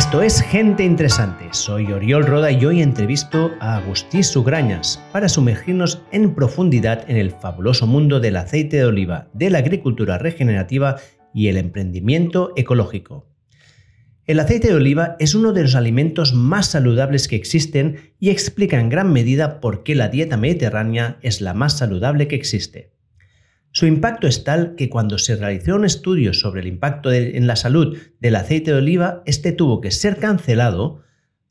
Esto es Gente Interesante. Soy Oriol Roda y hoy entrevisto a Agustí Sugrañas para sumergirnos en profundidad en el fabuloso mundo del aceite de oliva, de la agricultura regenerativa y el emprendimiento ecológico. El aceite de oliva es uno de los alimentos más saludables que existen y explica en gran medida por qué la dieta mediterránea es la más saludable que existe. Su impacto es tal que cuando se realizó un estudio sobre el impacto en la salud del aceite de oliva, este tuvo que ser cancelado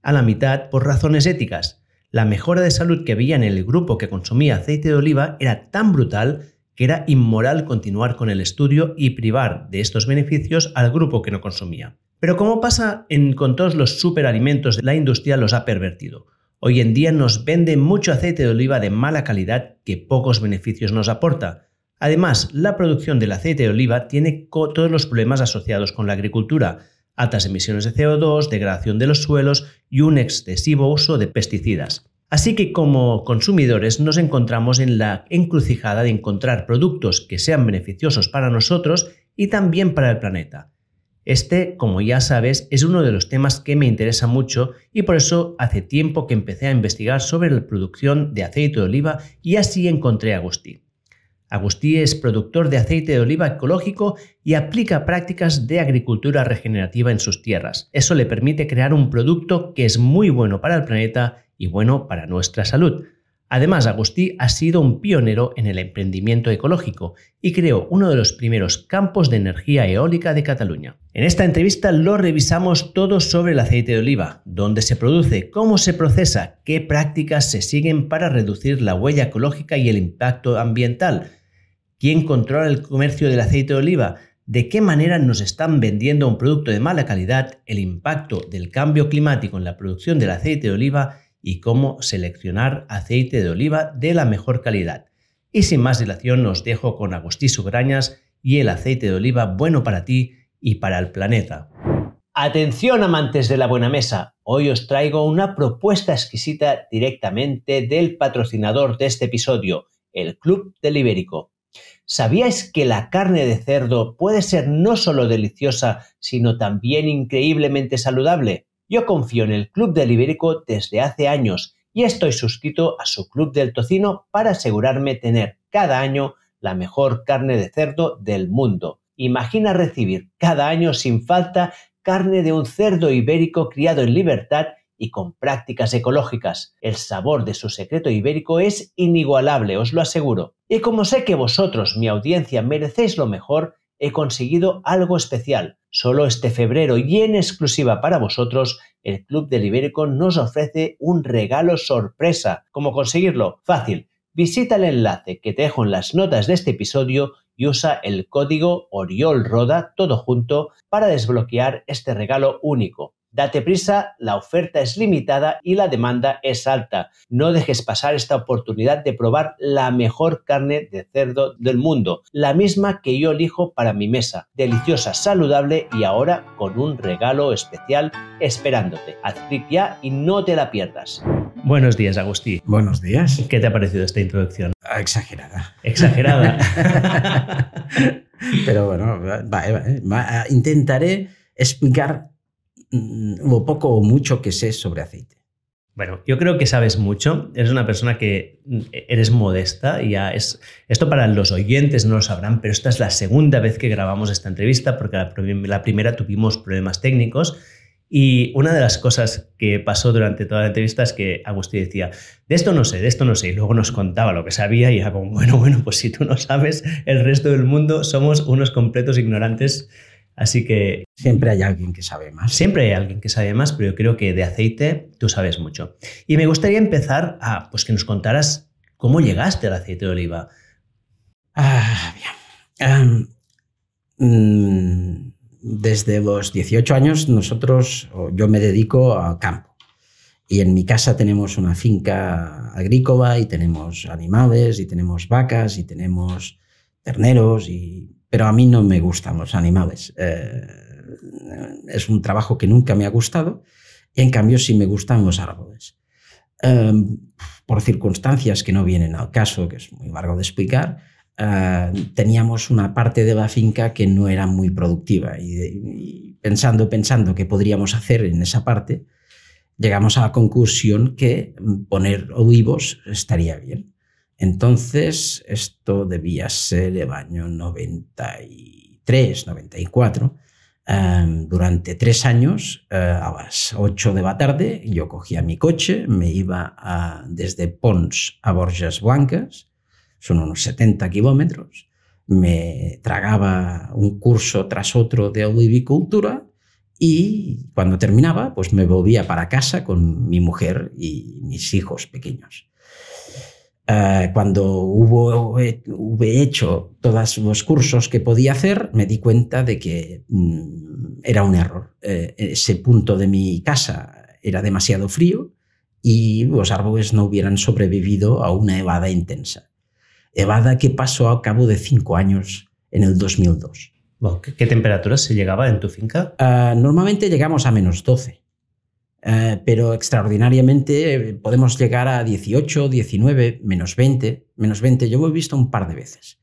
a la mitad por razones éticas. La mejora de salud que había en el grupo que consumía aceite de oliva era tan brutal que era inmoral continuar con el estudio y privar de estos beneficios al grupo que no consumía. Pero como pasa con todos los superalimentos la industria, los ha pervertido. Hoy en día nos venden mucho aceite de oliva de mala calidad que pocos beneficios nos aporta. Además, la producción del aceite de oliva tiene todos los problemas asociados con la agricultura, altas emisiones de CO2, degradación de los suelos y un excesivo uso de pesticidas. Así que como consumidores nos encontramos en la encrucijada de encontrar productos que sean beneficiosos para nosotros y también para el planeta. Este, como ya sabes, es uno de los temas que me interesa mucho y por eso hace tiempo que empecé a investigar sobre la producción de aceite de oliva y así encontré a Agustí. Agustí es productor de aceite de oliva ecológico y aplica prácticas de agricultura regenerativa en sus tierras. Eso le permite crear un producto que es muy bueno para el planeta y bueno para nuestra salud. Además, Agustí ha sido un pionero en el emprendimiento ecológico y creó uno de los primeros campos de energía eólica de Cataluña. En esta entrevista lo revisamos todo sobre el aceite de oliva, dónde se produce, cómo se procesa, qué prácticas se siguen para reducir la huella ecológica y el impacto ambiental, quién controla el comercio del aceite de oliva, de qué manera nos están vendiendo un producto de mala calidad, el impacto del cambio climático en la producción del aceite de oliva y cómo seleccionar aceite de oliva de la mejor calidad. Y sin más dilación os dejo con Agustí Sugrañas y el aceite de oliva bueno para ti y para el planeta. Atención amantes de la buena mesa, hoy os traigo una propuesta exquisita directamente del patrocinador de este episodio, el Club del Ibérico. ¿Sabíais que la carne de cerdo puede ser no solo deliciosa, sino también increíblemente saludable? Yo confío en el Club del Ibérico desde hace años y estoy suscrito a su Club del Tocino para asegurarme tener cada año la mejor carne de cerdo del mundo. Imagina recibir cada año sin falta carne de un cerdo ibérico criado en libertad y con prácticas ecológicas. El sabor de su secreto ibérico es inigualable, os lo aseguro. Y como sé que vosotros, mi audiencia, merecéis lo mejor, he conseguido algo especial. Solo este febrero y en exclusiva para vosotros, el Club del Ibérico nos ofrece un regalo sorpresa. ¿Cómo conseguirlo? Fácil. Visita el enlace que te dejo en las notas de este episodio y usa el código OriolRoda todo junto para desbloquear este regalo único. Date prisa, la oferta es limitada y la demanda es alta. No dejes pasar esta oportunidad de probar la mejor carne de cerdo del mundo, la misma que yo elijo para mi mesa. Deliciosa, saludable y ahora con un regalo especial esperándote. Haz clic ya y no te la pierdas. Buenos días, Agustí. Buenos días. ¿Qué te ha parecido esta introducción? Ah, exagerada. Exagerada. Pero bueno, intentaré explicar lo poco o mucho que sé sobre aceite. Bueno, yo creo que sabes mucho. Eres una persona que mm, eres modesta y ya es. Esto para los oyentes no lo sabrán, pero esta es la segunda vez que grabamos esta entrevista porque la, primera tuvimos problemas técnicos. Y una de las cosas que pasó durante toda la entrevista es que Agustín decía, de esto no sé, de esto no sé, y luego nos contaba lo que sabía y era como, bueno, bueno, pues si tú no sabes, el resto del mundo somos unos completos ignorantes Así que... Siempre hay alguien que sabe más. Siempre hay alguien que sabe más, pero yo creo que de aceite tú sabes mucho. Y me gustaría empezar a pues, que nos contaras cómo llegaste al aceite de oliva. Ah, bien. Mm, desde los 18 años nosotros, yo me dedico al campo. Y en mi casa tenemos una finca agrícola y tenemos animales y tenemos vacas y tenemos terneros y pero a mí no me gustan los animales. Eh, es un trabajo que nunca me ha gustado y en cambio sí me gustan los árboles. Em, por circunstancias que no vienen al caso, que es muy largo de explicar, ah, teníamos una parte de la finca que no era muy productiva y, y pensando, pensando qué podríamos hacer en esa parte, llegamos a la conclusión que poner olivos estaría bien. Entonces, esto debía ser el año 93, 94. Um, durante tres años, uh, a las 8 de la tarde, yo cogía mi coche, me iba desde Pons a Borges Blancas, son unos 70 kilómetros, me tragaba un curso tras otro de olivicultura y cuando terminaba, pues me volvía para casa con mi mujer y mis hijos pequeños. Uh, cuando hubo, hube hecho todos los cursos que podía hacer, me di cuenta de que mm, era un error. Eh, ese punto de mi casa era demasiado frío y los árboles no hubieran sobrevivido a una evada intensa. Evada que pasó al cabo de cinco años en el 2002. ¿Qué, ¿Qué, temperaturas se llegaba en tu finca? Uh, normalmente llegamos a menos 12, uh, pero extraordinariamente eh, podemos llegar a 18, 19, menos 20. Menos 20 yo lo he visto un par de veces.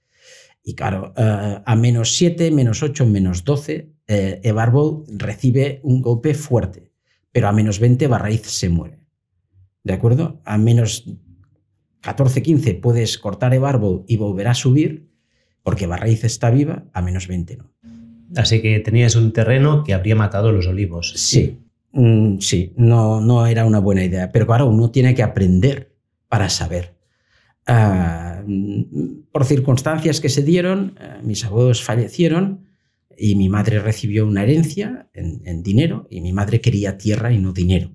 Y claro, uh, a menos 7, menos 8, menos 12, el árbol recibe un golpe fuerte, pero a menos 20 la raíz se muere. ¿De acuerdo? A menos 14, 15 puedes cortar el árbol y volver a subir, porque la raíz está viva, a menos 20 no. Así que tenías un terreno que habría matado los olivos. Sí, mm, sí, no, no era una buena idea. Pero claro, uno tiene que aprender para saber. Uh, por circunstancias que se dieron, uh, mis abuelos fallecieron y mi madre recibió una herencia en, dinero y mi madre quería tierra y no dinero.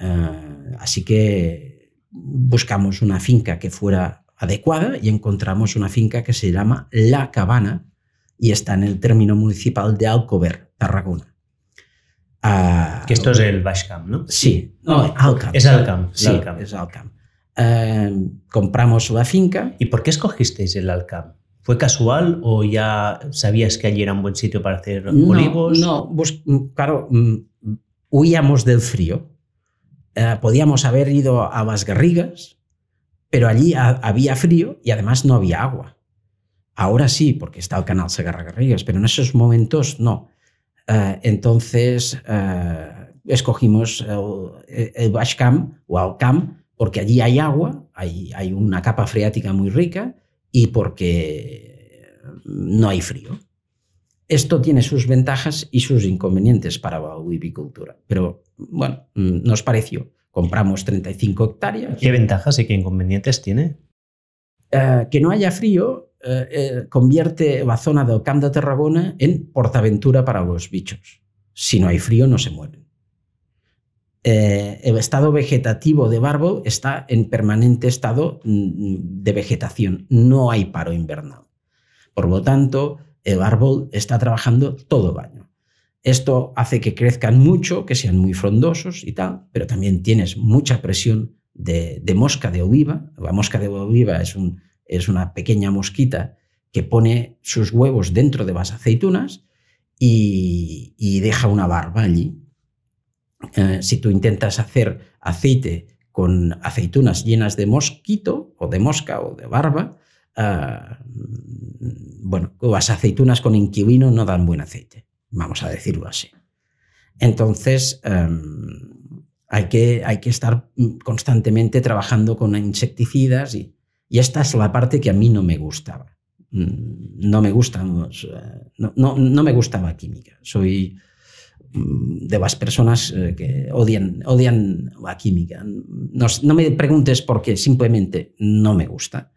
Uh, así que buscamos una finca que fuera adecuada y encontramos una finca que se llama La Cabana y está en el término municipal de Alcover, Tarragona. Uh, que esto es el Bashcam, ¿no? Sí, no, Alcam. Es Alcam. Sí, es Alcam. Uh, compramos la finca. ¿Y por qué escogisteis el Alcam? ¿Fue casual o ya sabías que allí era un buen sitio para hacer no, olivos? No, pues, claro, huíamos del frío. Uh, podíamos haber ido a las Garrigas, pero allí había frío y además no había agua. Ahora sí, porque está el canal Segarra-Garrigues, pero en esos momentos no. Uh, entonces uh, escogimos el, el Bashcam o Alcam porque allí hay agua, hay, hay una capa freática muy rica y porque no hay frío. Esto tiene sus ventajas y sus inconvenientes para la olivicultura, pero bueno, nos pareció compramos 35 hectáreas. ¿Qué ventajas y qué inconvenientes tiene? Uh, que no haya frío eh, convierte la zona del Camp de Tarragona en portaventura para los bichos. Si no hay frío, no se mueren. Eh, el estado vegetativo de Barbo está en permanente estado mm, de vegetación. No hay paro invernal. Por lo tanto, el árbol está trabajando todo el año. Esto hace que crezcan mucho, que sean muy frondosos y tal, pero también tienes mucha presión de, de mosca de oliva. La mosca de oliva es, un, es, una pequeña mosquita que pone sus huevos dentro de las aceitunas y, y deja una barba allí. Eh, si tú intentas hacer aceite con aceitunas llenas de mosquito o de mosca o de barba, eh, bueno, las aceitunas con inquilino no dan buen aceite vamos a decirlo así. Entonces, um, hay, que, hay que estar constantemente trabajando con insecticidas y, y, esta es la parte que a mí no me gustaba. Mm, no me gustan los, no, no, me gustaba química. Soy mm, de las personas eh, que odian, odian la química. No, no me preguntes por qué, simplemente no me gusta.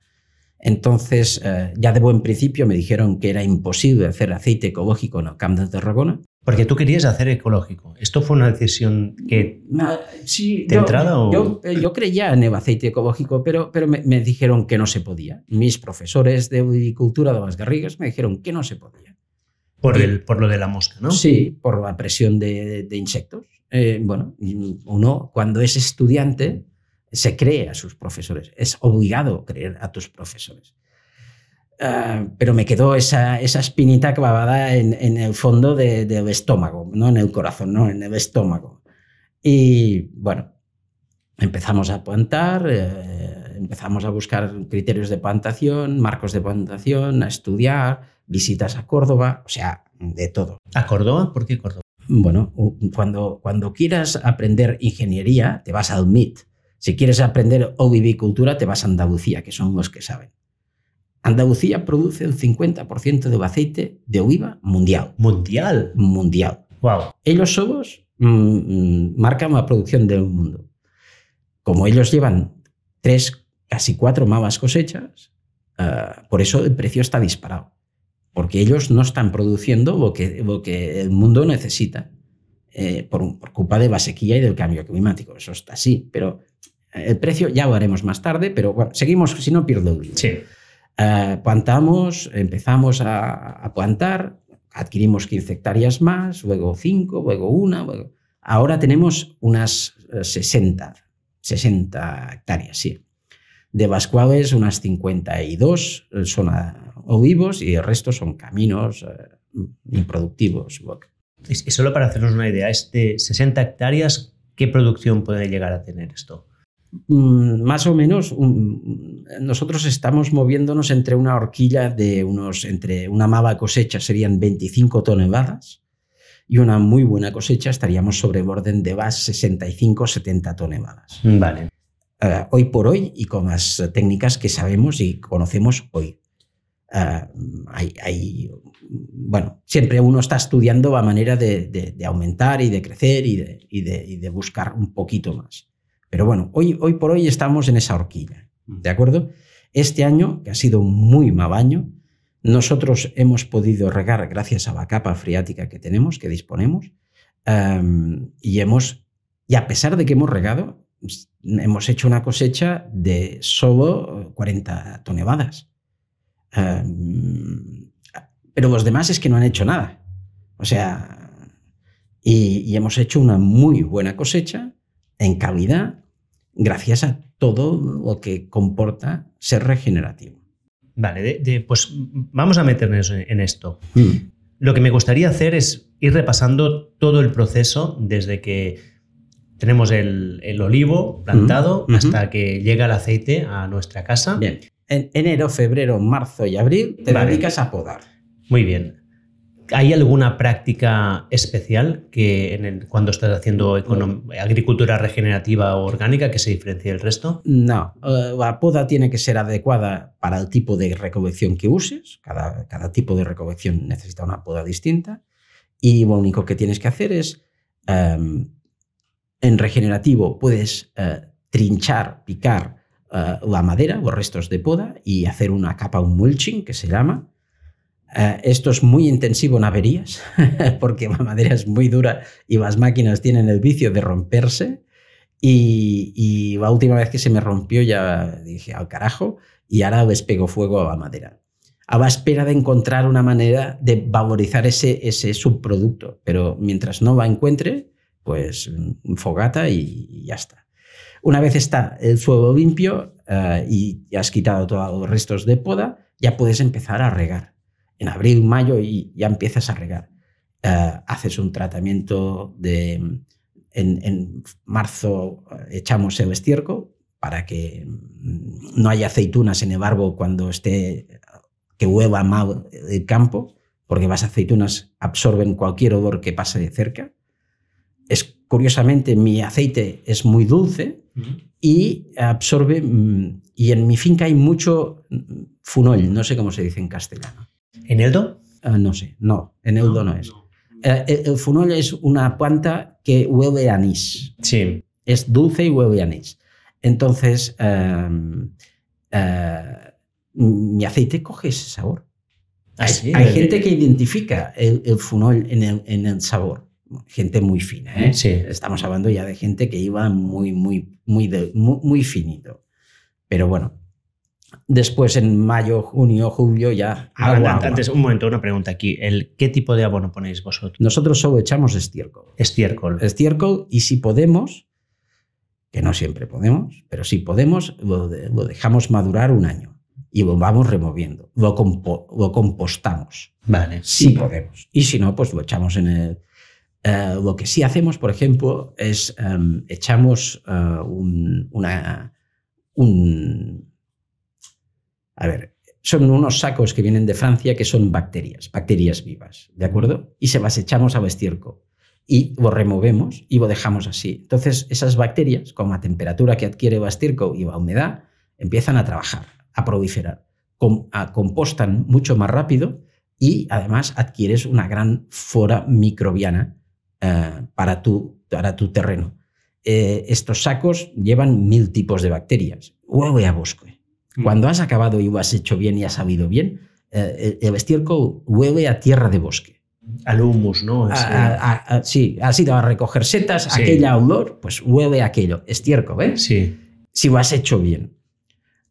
Entonces, eh, ya de buen principio me dijeron que era imposible hacer aceite ecológico en el Camp de Tarragona. Porque tú querías hacer ecológico. ¿Esto fue una decisión que Ah, sí, de yo, entrada o...? yo, eh, yo creía en el aceite ecológico, pero, pero me, me dijeron que no se podía. Mis profesores de agricultura de las Garrigas me dijeron que no se podía. Por, el, por lo de la mosca, ¿no? Sí, por la presión de, de insectos. Eh, bueno, uno cuando es estudiante se cree a sus profesores, es obligado creer a tus profesores. Uh, pero me quedó esa, esa espinita clavada en, en el fondo de, del estómago, no en el corazón, no, en el estómago. Y bueno, empezamos a plantar, eh, empezamos a buscar criterios de plantación, marcos de plantación, a estudiar, visitas a Córdoba, o sea, de todo. ¿A Córdoba? ¿Por qué Córdoba? Bueno, cuando, cuando quieras aprender ingeniería, te vas al MIT. Si quieres aprender ovivicultura, te vas a Andalucía, que son los que saben. Andalucía produce el 50% del aceite de oliva mundial. ¿Mundial? Mundial. Wow. Ellos solos mm, mm, marcan la producción del mundo. Como ellos llevan tres, casi cuatro malas cosechas, eh, por eso el precio está disparado. Porque ellos no están produciendo lo que, lo que el mundo necesita eh, por, por, culpa de la sequía y del cambio climático. Eso está así. Pero el precio ya lo haremos más tarde, pero bueno, seguimos, si no pierdo el Sí. Uh, plantamos, empezamos a, a, plantar, adquirimos 15 hectáreas más, luego 5, luego 1, luego... ahora tenemos unas 60, 60 hectáreas, sí, de las cuales unas 52 son olivos y el resto son caminos uh, improductivos. Y solo para hacernos una idea, este 60 hectáreas, ¿qué producción puede llegar a tener esto? Más o menos nosotros estamos moviéndonos entre una horquilla de unos, entre una mala cosecha serían 25 toneladas y una muy buena cosecha estaríamos sobre el orden de las 65-70 toneladas. Vale. Uh, hoy por hoy y con las técnicas que sabemos y conocemos hoy. Uh, hay, hay, bueno, siempre uno está estudiando la manera de, de, de aumentar y de crecer y de, y, y de buscar un poquito más. Pero bueno, hoy, hoy por hoy estamos en esa horquilla, ¿de acuerdo? Este año, que ha sido muy mal año, nosotros hemos podido regar gracias a la capa freática que tenemos, que disponemos, um, y hemos, y a pesar de que hemos regado, hemos hecho una cosecha de solo 40 toneladas. Um, pero los demás es que no han hecho nada. O sea, y, y hemos hecho una muy buena cosecha en calidad gracias a todo lo que comporta ser regenerativo. Vale, de, de, pues vamos a meternos en esto. Mm. Lo que me gustaría hacer es ir repasando todo el proceso desde que tenemos el, el olivo plantado mm. hasta que llega el aceite a nuestra casa. Bien. En enero, febrero, marzo y abril te vale. dedicas a podar. Muy bien. ¿Hay alguna práctica especial que cuando estás haciendo agricultura regenerativa o orgánica que se diferencie del resto? No, uh, la poda tiene que ser adecuada para el tipo de recolección que uses. Cada, tipo de recolección necesita una poda distinta. Y lo único que tienes que hacer es, um, en regenerativo, puedes uh, trinchar, picar uh, la madera, los restos de poda y hacer una capa, un mulching, que se llama Uh, esto es muy intensivo en averías, porque la madera es muy dura y las máquinas tienen el vicio de romperse. Y, la última vez que se me rompió ya dije, al carajo, y ahora les pego fuego a la madera. A la espera de encontrar una manera de valorizar ese, subproducto, pero mientras no la encuentre, pues fogata y, ya está. Una vez está el suelo limpio uh, y has quitado todos los restos de poda, ya puedes empezar a regar en abril, mayo y ya empiezas a regar. Uh, haces un tratamiento de... En, en, marzo echamos el estiércol para que no haya aceitunas en el árbol cuando esté que hueva mal el campo, porque las aceitunas absorben cualquier olor que pase de cerca. Es, curiosamente, mi aceite es muy dulce uh -huh. y absorbe, y en mi finca hay mucho funoll, no sé cómo se dice en castellano. ¿Eneldo? Uh, no sé, no, eneldo no, no es. No. Uh, el funoll es una planta que huele a anís. Sí. Es dulce y huele a anís. Entonces, uh, mi aceite coge ese sabor. ¿Ah, sí? hay, hay gente que identifica el, el funoll en el, en el, sabor. Gente muy fina, ¿eh? Sí. Estamos hablando ya de gente que iba muy, muy, muy, de, muy, muy finito. Pero bueno, Después, en mayo, junio, julio, ya agua, Antes, un momento, una pregunta aquí. El, ¿Qué tipo de abono ponéis vosotros? Nosotros solo echamos estiércol. Estiércol. Estiércol y si podemos, que no siempre podemos, pero si podemos, lo, de, lo dejamos madurar un año y lo vamos removiendo. Lo, compo, lo compostamos. Vale. Si podemos. Y si no, pues lo echamos en el... Uh, lo que sí hacemos, por ejemplo, es um, echamos un, una un... A ver, son unos sacos que vienen de Francia que son bacterias, bacterias vivas, ¿de acuerdo? Y se las echamos a estiércol y lo removemos y lo dejamos así. Entonces, esas bacterias, con la temperatura que adquiere el estiércol y la humedad, empiezan a trabajar, a proliferar, compostan mucho más rápido y además adquieres una gran flora microbiana eh, para, tu, para tu terreno. Eh, estos sacos llevan mil tipos de bacterias. Hueve a bosque. Mm. Cuando has acabado y lo has hecho bien y has sabido bien, eh, el estiércol hueve a tierra de bosque. Al humus, ¿no? sí, has ido a recoger setas, aquella olor, pues hueve aquello, estiércol, ¿ves? Sí. Si lo has hecho bien.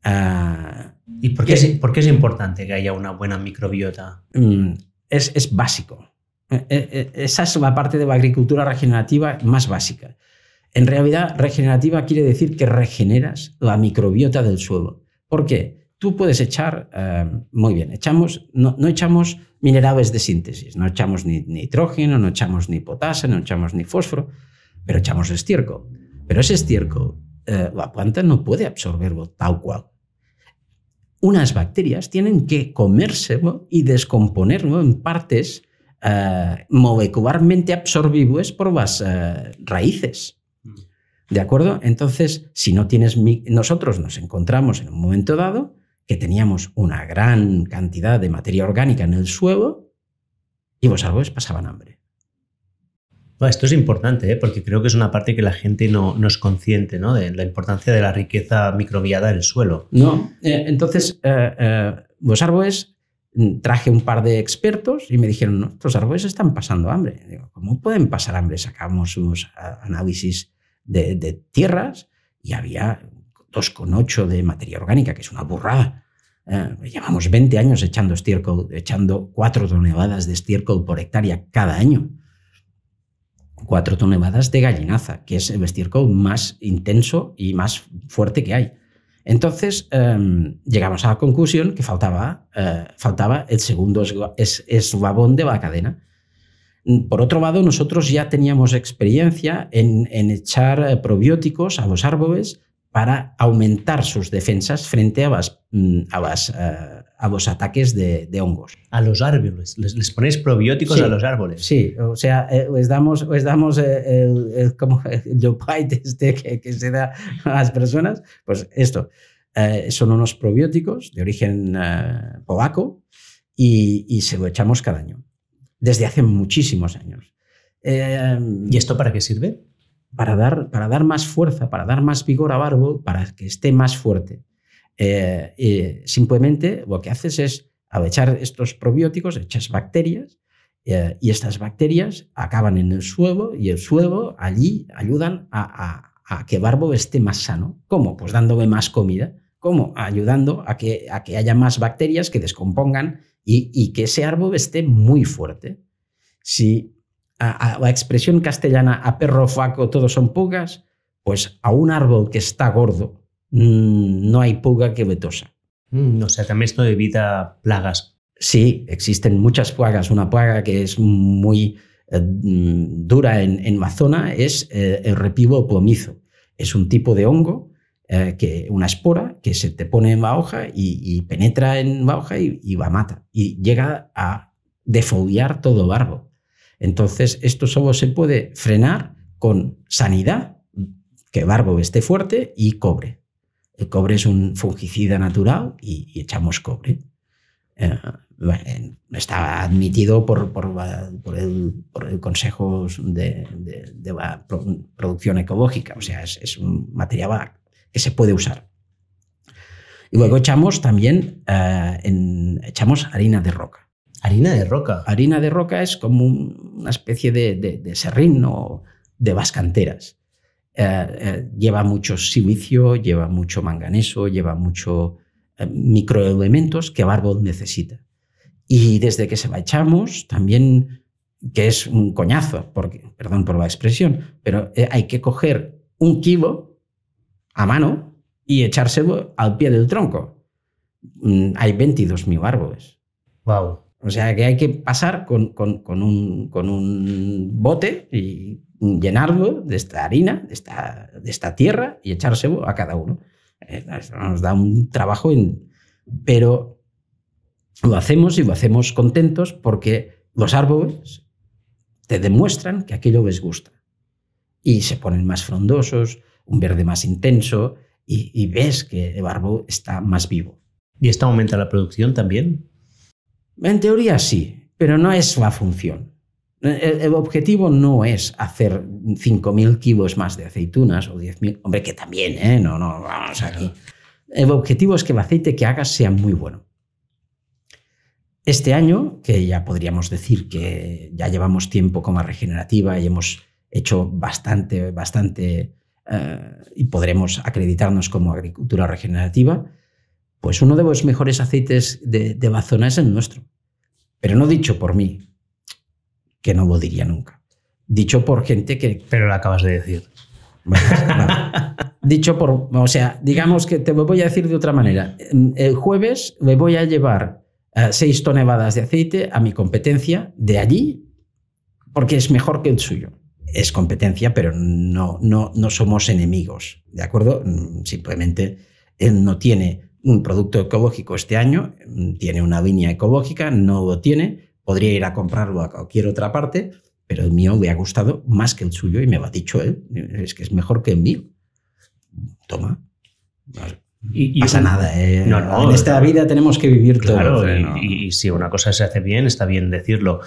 Ah, ¿Y por qué, es, por qué, es, importante que haya una buena microbiota? Mm, es, es básico. Esa es la parte de la agricultura regenerativa más básica. En realidad, regenerativa quiere decir que regeneras la microbiota del suelo. ¿Por qué? Tú puedes echar, eh, muy bien, echamos, no, echamos minerales de síntesis, no echamos ni nitrógeno, no echamos ni potasio, no echamos ni fósforo, pero echamos estiércol. Pero ese estiércol, eh, la planta no puede absorberlo tal cual. Unas bacterias tienen que comérselo y descomponerlo en partes eh, molecularmente absorbibles por las raíces. ¿De acuerdo? Entonces, si no tienes... Nosotros nos encontramos en un momento dado que teníamos una gran cantidad de materia orgánica en el suelo y los árboles pasaban hambre. Esto es importante, ¿eh? porque creo que es una parte que la gente no, es consciente ¿no? de la importancia de la riqueza microbiada del suelo. No, eh, entonces eh, los árboles, mm, traje un par de expertos y me dijeron, no, estos árboles están pasando hambre. Digo, ¿cómo pueden pasar hambre? Sacamos unos análisis de, tierras y había 2,8 de materia orgánica, que es una burrada. Eh, llevamos 20 años echando estiércol, echando 4 toneladas de estiércol por hectárea cada año. 4 toneladas de gallinaza, que es el estiércol más intenso y más fuerte que hay. Entonces em, llegamos a la conclusión que faltaba, eh, faltaba el segundo eslabón de la cadena, por otro lado, nosotros ya teníamos experiencia en, echar eh, probióticos a los árboles para aumentar sus defensas frente a, mm, eh, a, los ataques de, hongos. A los árboles, les, ponéis probióticos a los árboles. Sí, o sea, eh, les damos, les damos el, como el este que, se da a las personas, pues esto. son unos probióticos de origen polaco y se lo echamos cada año desde hace muchísimos años. Em, ¿Y esto para qué sirve? Para dar, para dar más fuerza, para dar más vigor a árbol, para que esté más fuerte. Eh, simplemente lo que haces es, al echar estos probióticos, echas bacterias eh, y estas bacterias acaban en el suelo y el suelo allí ayudan a, que el árbol esté más sano. ¿Cómo? Pues dándole más comida. ¿Cómo? Ayudando a que, a que haya más bacterias que descompongan y, que ese árbol esté muy fuerte. Si a, la expresión castellana a perro faco todos son pugas, pues a un árbol que está gordo mm, no hay puga que vetosa. Mm, o sea, también esto evita plagas. Sí, existen muchas plagas. Una plaga que es muy eh, dura en, en, la zona es eh, el repivo plomizo. Es un tipo de hongo eh, que una espora que se te pone en la hoja y, penetra en la hoja y, y, la mata. Y llega a defoliar todo el árbol. Entonces, esto solo se puede frenar con sanidad, que el árbol esté fuerte, y cobre. El cobre es un fungicida natural y, echamos cobre. Eh, está admitido por, por, el, Consejo de, la Producción Ecológica, o sea, es, es un material que se puede usar. Y luego echamos también eh, echamos harina de roca. Harina de roca. Harina de roca es como una especie de, de, serrín o de vascanteras. Eh, eh, lleva mucho silicio, lleva mucho manganeso, lleva mucho microelementos que el árbol necesita. Y desde que se la echamos, también, que es un coñazo, porque, perdón por la expresión, pero hay que coger un kilo a mano y echárselo al pie del tronco. Mm, hay 22.000 árboles. Wow. O sea que hay que pasar con, un, bote y llenarlo de esta harina, de esta, de esta tierra y echárselo a cada uno. Eh, nos da un trabajo, en, pero lo hacemos y lo hacemos contentos porque los árboles te demuestran que aquello les gusta. Y se ponen más frondosos, un verde más intenso, y, ves que el árbol está más vivo. ¿Y esto aumenta la producción también? En teoría sí, pero no es la función. El, objetivo no es hacer 5.000 kilos más de aceitunas o 10.000. Hombre, que también, ¿eh? No, no, vamos aquí. El objetivo es que el aceite que hagas sea muy bueno. Este año, que ya podríamos decir que ya llevamos tiempo como regenerativa y hemos hecho bastante, bastante, eh, y podremos acreditarnos como agricultura regenerativa, pues uno de los mejores aceites de, de la zona es el nuestro. Pero no dicho por mí, que no lo diría nunca. Dicho por gente que... Pero lo acabas de decir. Dicho por... O sea, digamos que te lo voy a decir de otra manera. El jueves le voy a llevar eh, seis toneladas de aceite a mi competencia de allí porque es mejor que el suyo. Es competencia, pero no, no, no somos enemigos, ¿de acuerdo? Mm, simplemente él no tiene un producto ecológico este año, mm, tiene una línea ecológica, no lo tiene, podría ir a comprarlo a cualquier otra parte, pero el mío le ha gustado más que el suyo y me lo ha dicho él, es que es mejor que el mío. Toma. Y, pasa nada. ¿eh? en esta vida tenemos que vivir todo. y, si una cosa se hace bien, está bien decirlo.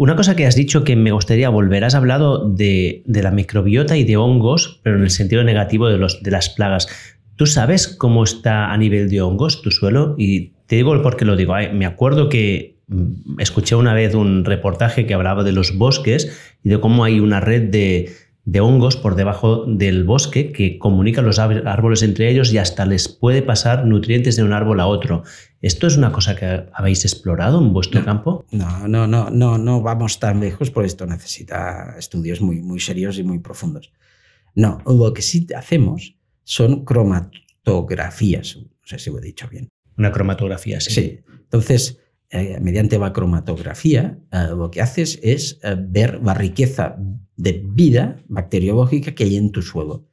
Una cosa que has dicho que me gustaría volver, has hablado de, la microbiota y de hongos, pero en el sentido negativo de, los, de las plagas. ¿Tú sabes cómo está a nivel de hongos tu suelo? Y te digo el por qué lo digo. Me acuerdo que mm, escuché una vez un reportaje que hablaba de los bosques y de cómo hay una red de, de hongos por debajo del bosque que comunican los árboles entre ellos y hasta les puede pasar nutrientes de un árbol a otro. ¿Esto es una cosa que habéis explorado en vuestro campo? No, no, no, no, no vamos tan lejos porque esto necesita estudios muy, muy serios y muy profundos. No, lo que sí hacemos son cromatografías. No sé si lo he dicho bien. Una cromatografía, sí. Sí. Entonces, eh, mediante la cromatografía, eh, lo que haces es eh, ver la riqueza de vida bacteriológica que hay en tu suelo.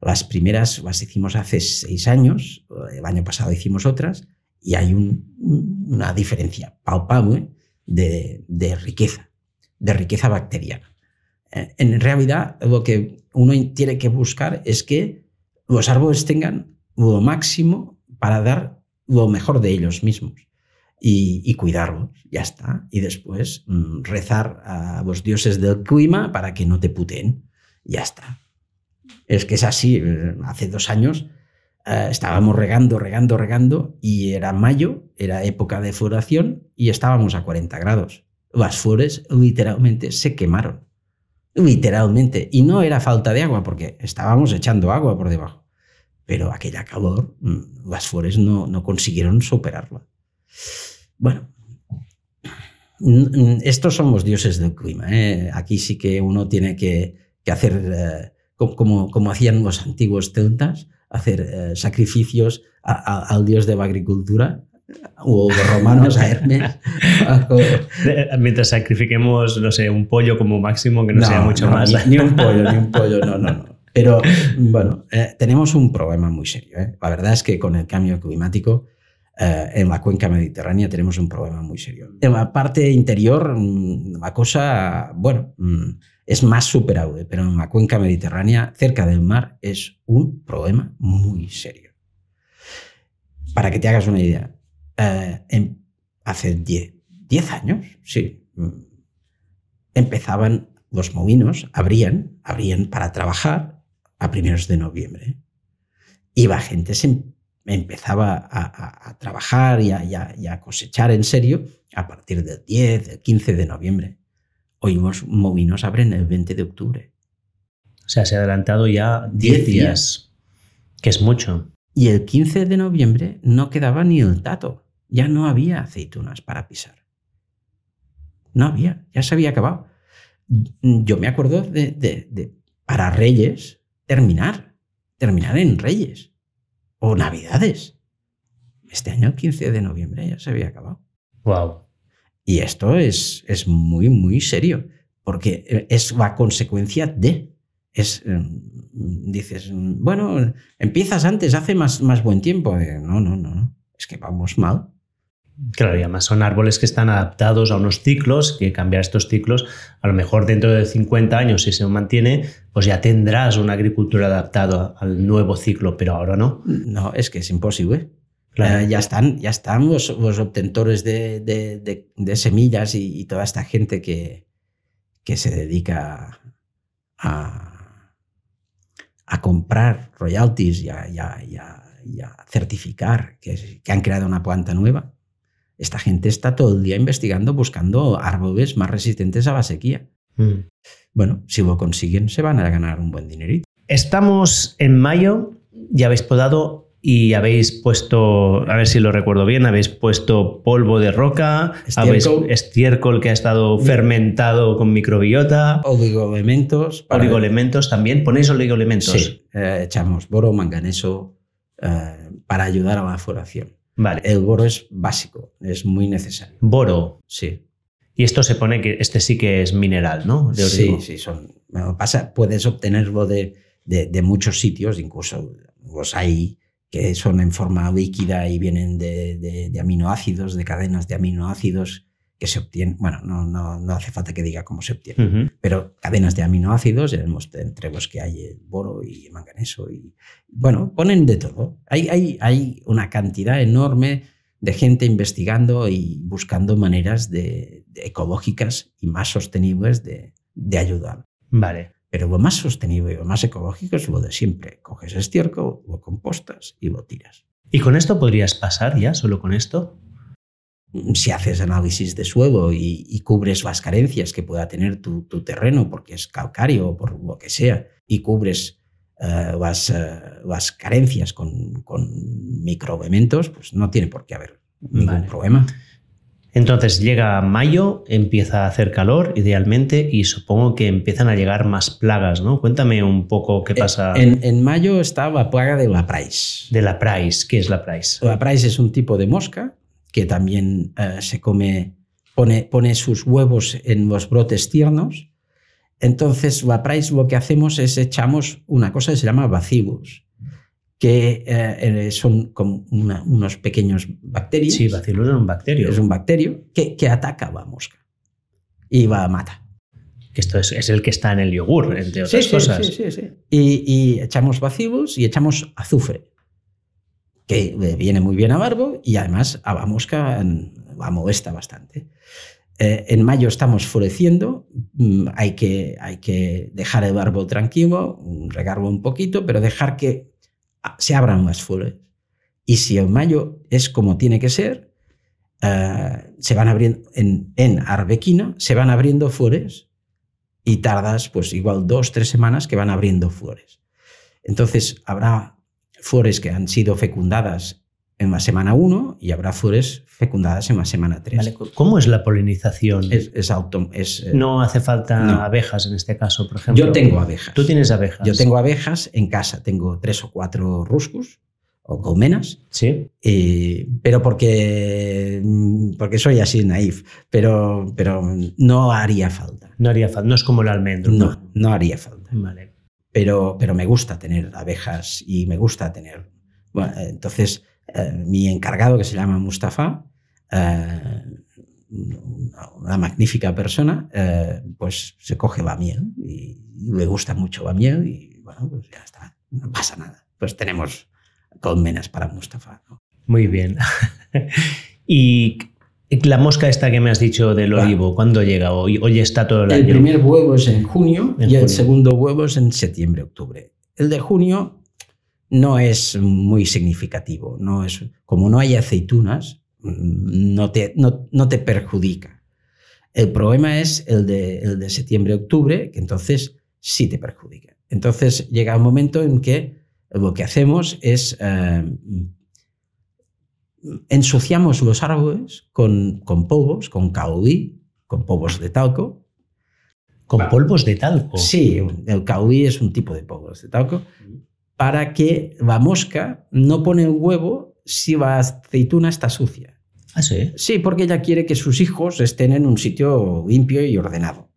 Las primeras las hicimos hace seis años, el año pasado hicimos otras, y hay una diferencia palpable de, riqueza, de riqueza bacteriana. Eh, en realidad, lo que uno tiene que buscar es que los árboles tengan lo máximo para dar lo mejor de ellos mismos y, cuidarlos, ya está. Y después mm, rezar a los dioses del clima para que no te puten, ya está. Es que es así. Eh, hace dos años eh, estábamos regando, regando, regando y era mayo, era época de floración y estábamos a 40 grados. Las flores literalmente se quemaron. Literalmente. Y no era falta de agua porque estábamos echando agua por debajo. Pero aquella calor, mm, las flores no, no consiguieron superarla. Bueno, estos son los dioses del clima. ¿eh? Aquí sí que uno tiene que, hacer, eh, como, como, hacían los antiguos celtas, hacer eh, sacrificios al dios de la agricultura, o los romanos a Hermes. Mientras sacrifiquemos, no sé, un pollo como máximo, que no, sea mucho más. Ni, un pollo, ni un pollo, no, no, no. Pero bueno, tenemos un problema muy serio. La verdad es que con el cambio climático eh, en la cuenca mediterránea tenemos un problema muy serio. En la parte interior, mm, la cosa, bueno, mm, es más superable, pero en la cuenca mediterránea, cerca del mar, es un problema muy serio. Para que te hagas una idea, eh, hace 10 años, sí, mm, empezaban los movinos, abrían, abrían para trabajar a primeros de noviembre. La gente se empezaba a, trabajar y a, cosechar en serio a partir del 10, del 15 de noviembre. Hoy los movinos abren el 20 de octubre. O sea, se ha adelantado ya 10 días, que es mucho. Y el 15 de noviembre no quedaba ni el tato. Ya no había aceitunas para pisar. No había, ya se había acabado. Yo me acuerdo de, de para Reyes terminar, terminar en Reyes o Navidades. Este año, el 15 de noviembre, ya se había acabado. Wow. Y esto es, es muy, muy serio, porque es la consecuencia de. es, eh, dices, bueno, empiezas antes, hace más, más buen tiempo. Eh, No, no, no, no, es que vamos mal. Claro, y además son árboles que están adaptados a unos ciclos, que cambiar estos ciclos, a lo mejor dentro de 50 años, si se mantiene, pues ya tendrás una agricultura adaptada al nuevo ciclo, pero ahora no. No, es que es imposible. Claro. Eh, ya están, ya están los, los obtentores de, de- de- de semillas y, y toda esta gente que, que se dedica a, a comprar royalties y a, y a- y a- y a certificar que, que han creado una planta nueva. Esta gente está todo el día investigando, buscando árboles más resistentes a la sequía. Mm. Bueno, si lo consiguen, se van a ganar un buen dinerito. Estamos en mayo, ya habéis podado y habéis puesto, a ver si lo recuerdo bien, habéis puesto polvo de roca, habéis Estiércol. estiércol que ha estado fermentado con microbiota, Oligoelementos. oligoelementos también. ¿Ponéis oligoelementos? Sí, eh, echamos boro, manganeso eh, para ayudar a la floración. Vale. El boro es básico, es muy necesario. Boro. Sí, Y esto se pone que este sí que es mineral, ¿no? De sí, sí, son. bueno, pasa, puedes obtenerlo de, de- de muchos sitios, incluso los hay que son en forma líquida y vienen de- de aminoácidos, de cadenas de aminoácidos que se obtienen. Bueno, no, no, no hace falta que diga cómo se obtiene. Pero cadenas de aminoácidos, entre los que hay el boro y el manganeso. Y, bueno, ponen de todo. Hay, hay, hay una cantidad enorme de gente investigando y buscando maneras de, de ecológicas y más sostenibles de, de ayudar. Vale. Pero lo más sostenible y lo más ecológico es lo de siempre. Coges estiércol, lo compostas y lo tiras. ¿Y con esto podrías pasar ya, solo con esto? Si haces análisis de suelo y, y cubres las carencias que pueda tener tu, tu terreno, porque es calcáreo o por lo que sea, y cubres eh, las, eh, las carencias con, con microelementos, pues no tiene por qué haber ningún Vale. problema. Entonces llega mayo, empieza a hacer calor, idealmente, y supongo que empiezan a llegar más plagas, ¿no? Cuéntame un poco qué pasa Eh, En, en mayo está la plaga de la price. de la price. ¿Qué es la price? La price es un tipo de mosca que también eh, se come, pone, pone sus huevos en los brotes tiernos. Entonces, la price lo que hacemos es echamos una cosa que se llama bacillus, que eh, eh, son como una- unos pequeños bacterias. Sí, bacillus es un bacterio. Es un bacterio que, que ataca a la mosca y la mata. Que esto es, es el que está en el yogur, entre otras cosas. sí, sí, sí. Y, y echamos bacillus y echamos azufre, que le viene muy bien a barbo y además a la mosca la molesta bastante. Eh, en mayo estamos floreciendo, mm, hay que, hay que dejar el barbo tranquilo, regarlo un poquito, pero dejar que se abran las flores. Y si en mayo es como tiene que ser, eh, se van abriendo en, en arbequina, se van abriendo flores y tardas pues igual dos, tres semanas que van abriendo flores. Entonces habrá flores que han sido fecundadas en la semana 1 y habrá flores fecundadas en la semana 3. Vale, ¿Cómo es la polinización? Es, es auto... Es, eh, no hace falta No. abejas en este caso, por ejemplo. yo tengo abejas. Tú tienes abejas. Yo tengo abejas en casa. Tengo tres o cuatro ruscus o colmenas. Sí. eh, pero porque, porque soy así naif. Pero, pero no haría falta. No haría falta. No es como el almendro. No, no haría falta. Vale. Pero, pero me gusta tener abejas y me gusta tener. Entonces, eh, mi encargado, que se llama Mustafa, eh, una, magnífica persona, eh, pues se coge la miel y, le gusta mucho la miel y bueno, pues ya está, no pasa nada. Pues tenemos colmenas para Mustafa. Muy bien. y la mosca esta que me has dicho del olivo, ¿cuándo llega? Hoy, hoy está todo el, El año. primer huevo es en junio En y el segundo huevo es en septiembre, octubre. El de junio no es muy significativo. No es, como no hay aceitunas, mm, no te, no, no te perjudica. El problema es el de, el de septiembre, octubre, que entonces sí te perjudica. Entonces llega un momento en que lo que hacemos es eh, ensuciamos los árboles con, con polvos, con caolí, con polvos de talco, Con polvos de talco. Sí, el caolí es un tipo de polvos de talco para que la mosca no pone el huevo si la aceituna está sucia. Ah, sí. Sí, porque ella quiere que sus hijos estén en un sitio limpio y ordenado.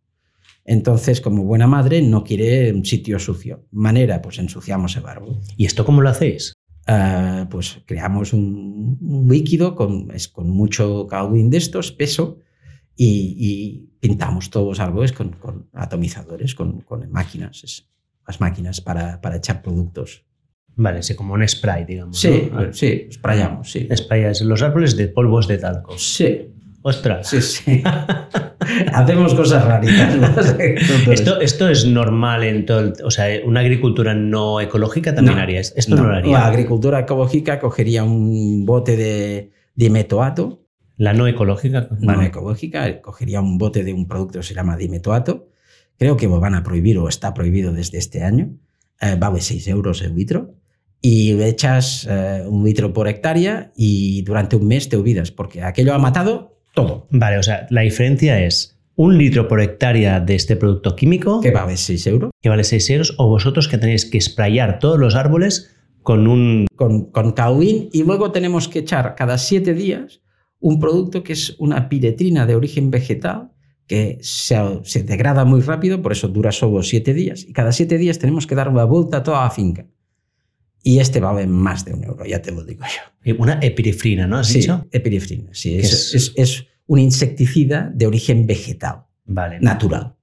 Entonces, como buena madre, no quiere un sitio sucio. Manera, pues ensuciamos el árbol. ¿Y esto cómo lo hacéis? Uh, pues creamos un, un, líquido con, es, con mucho Calvin de estos, peso, y, y pintamos todos los árboles con, con atomizadores, con, con máquinas, es, las máquinas para, para echar productos. Vale, sí, como un spray, digamos. Sí, ¿no? sí, sprayamos, sí. Sprayas los árboles de polvos de talco. Sí, Ostras. sí, sí. Hacemos cosas raritas. ¿no? Esto, esto es normal en todo el- O sea, una agricultura no ecológica también No, haría esto. Esto no, lo haría. La agricultura ecológica cogería un bote de dimetoato, La no ecológica. no ecológica, cogería un bote de un producto que se llama dimetoato. Creo que lo van a prohibir o está prohibido desde este año. Eh, vale 6 euros el litro. Y le echas eh, un litro por hectárea y durante un mes te olvidas, porque aquello ha matado todo. Vale, o sea, la diferencia es un litro por hectárea de este producto químico Que vale 6 euros. que vale 6 euros o vosotros que tenéis que sprayar todos los árboles con un... con, con Kaolin y luego tenemos que echar cada siete días un producto que es una piretrina de origen vegetal que se, se degrada muy rápido, por eso dura solo siete días. Y cada siete días tenemos que dar la vuelta a toda la finca. Y este vale más de un euro, ya te lo digo yo. Una epirifrina, ¿no has Sí, dicho? epirefrina. Sí, ¿Qué es, es? es- es un insecticida de origen vegetal, Vale. natural.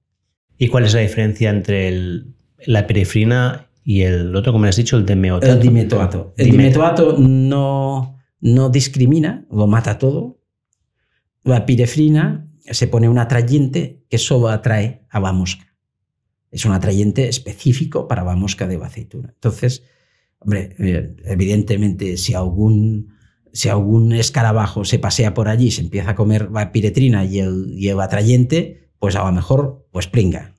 ¿Y cuál es la diferencia entre el- la epirifrina y el otro, como me has dicho, el demeotato? El dimetoato. El Dime- dimetoato no, no discrimina, lo mata todo. La pirefrina se pone un atrayente que solo atrae a la mosca. Es un atrayente específico para la mosca de la aceituna. Entonces, hombre, eh, evidentemente, si algún, si algún escarabajo se pasea por allí se empieza a comer la piretrina y el, y el atrayente, pues a lo mejor, pues pringa.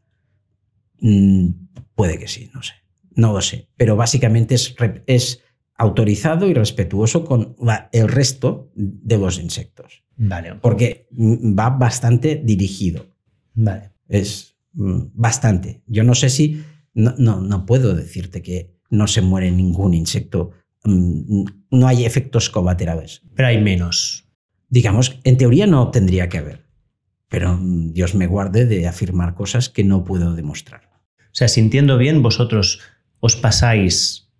Mm, puede que sí, no sé. No lo sé. Pero básicamente es, es autorizado y respetuoso con la- el resto de los insectos. Vale, Porque mm, va bastante dirigido. vale. Es mm, bastante. Yo no sé si. No, no, no puedo decirte que no se muere ningún insecto. Mm, No hay efectos colaterales. Pero hay menos. Digamos, en teoría no tendría que haber. Pero mm, Dios me guarde de afirmar cosas que no puedo demostrar. O sea, si entiendo bien, vosotros os pasáis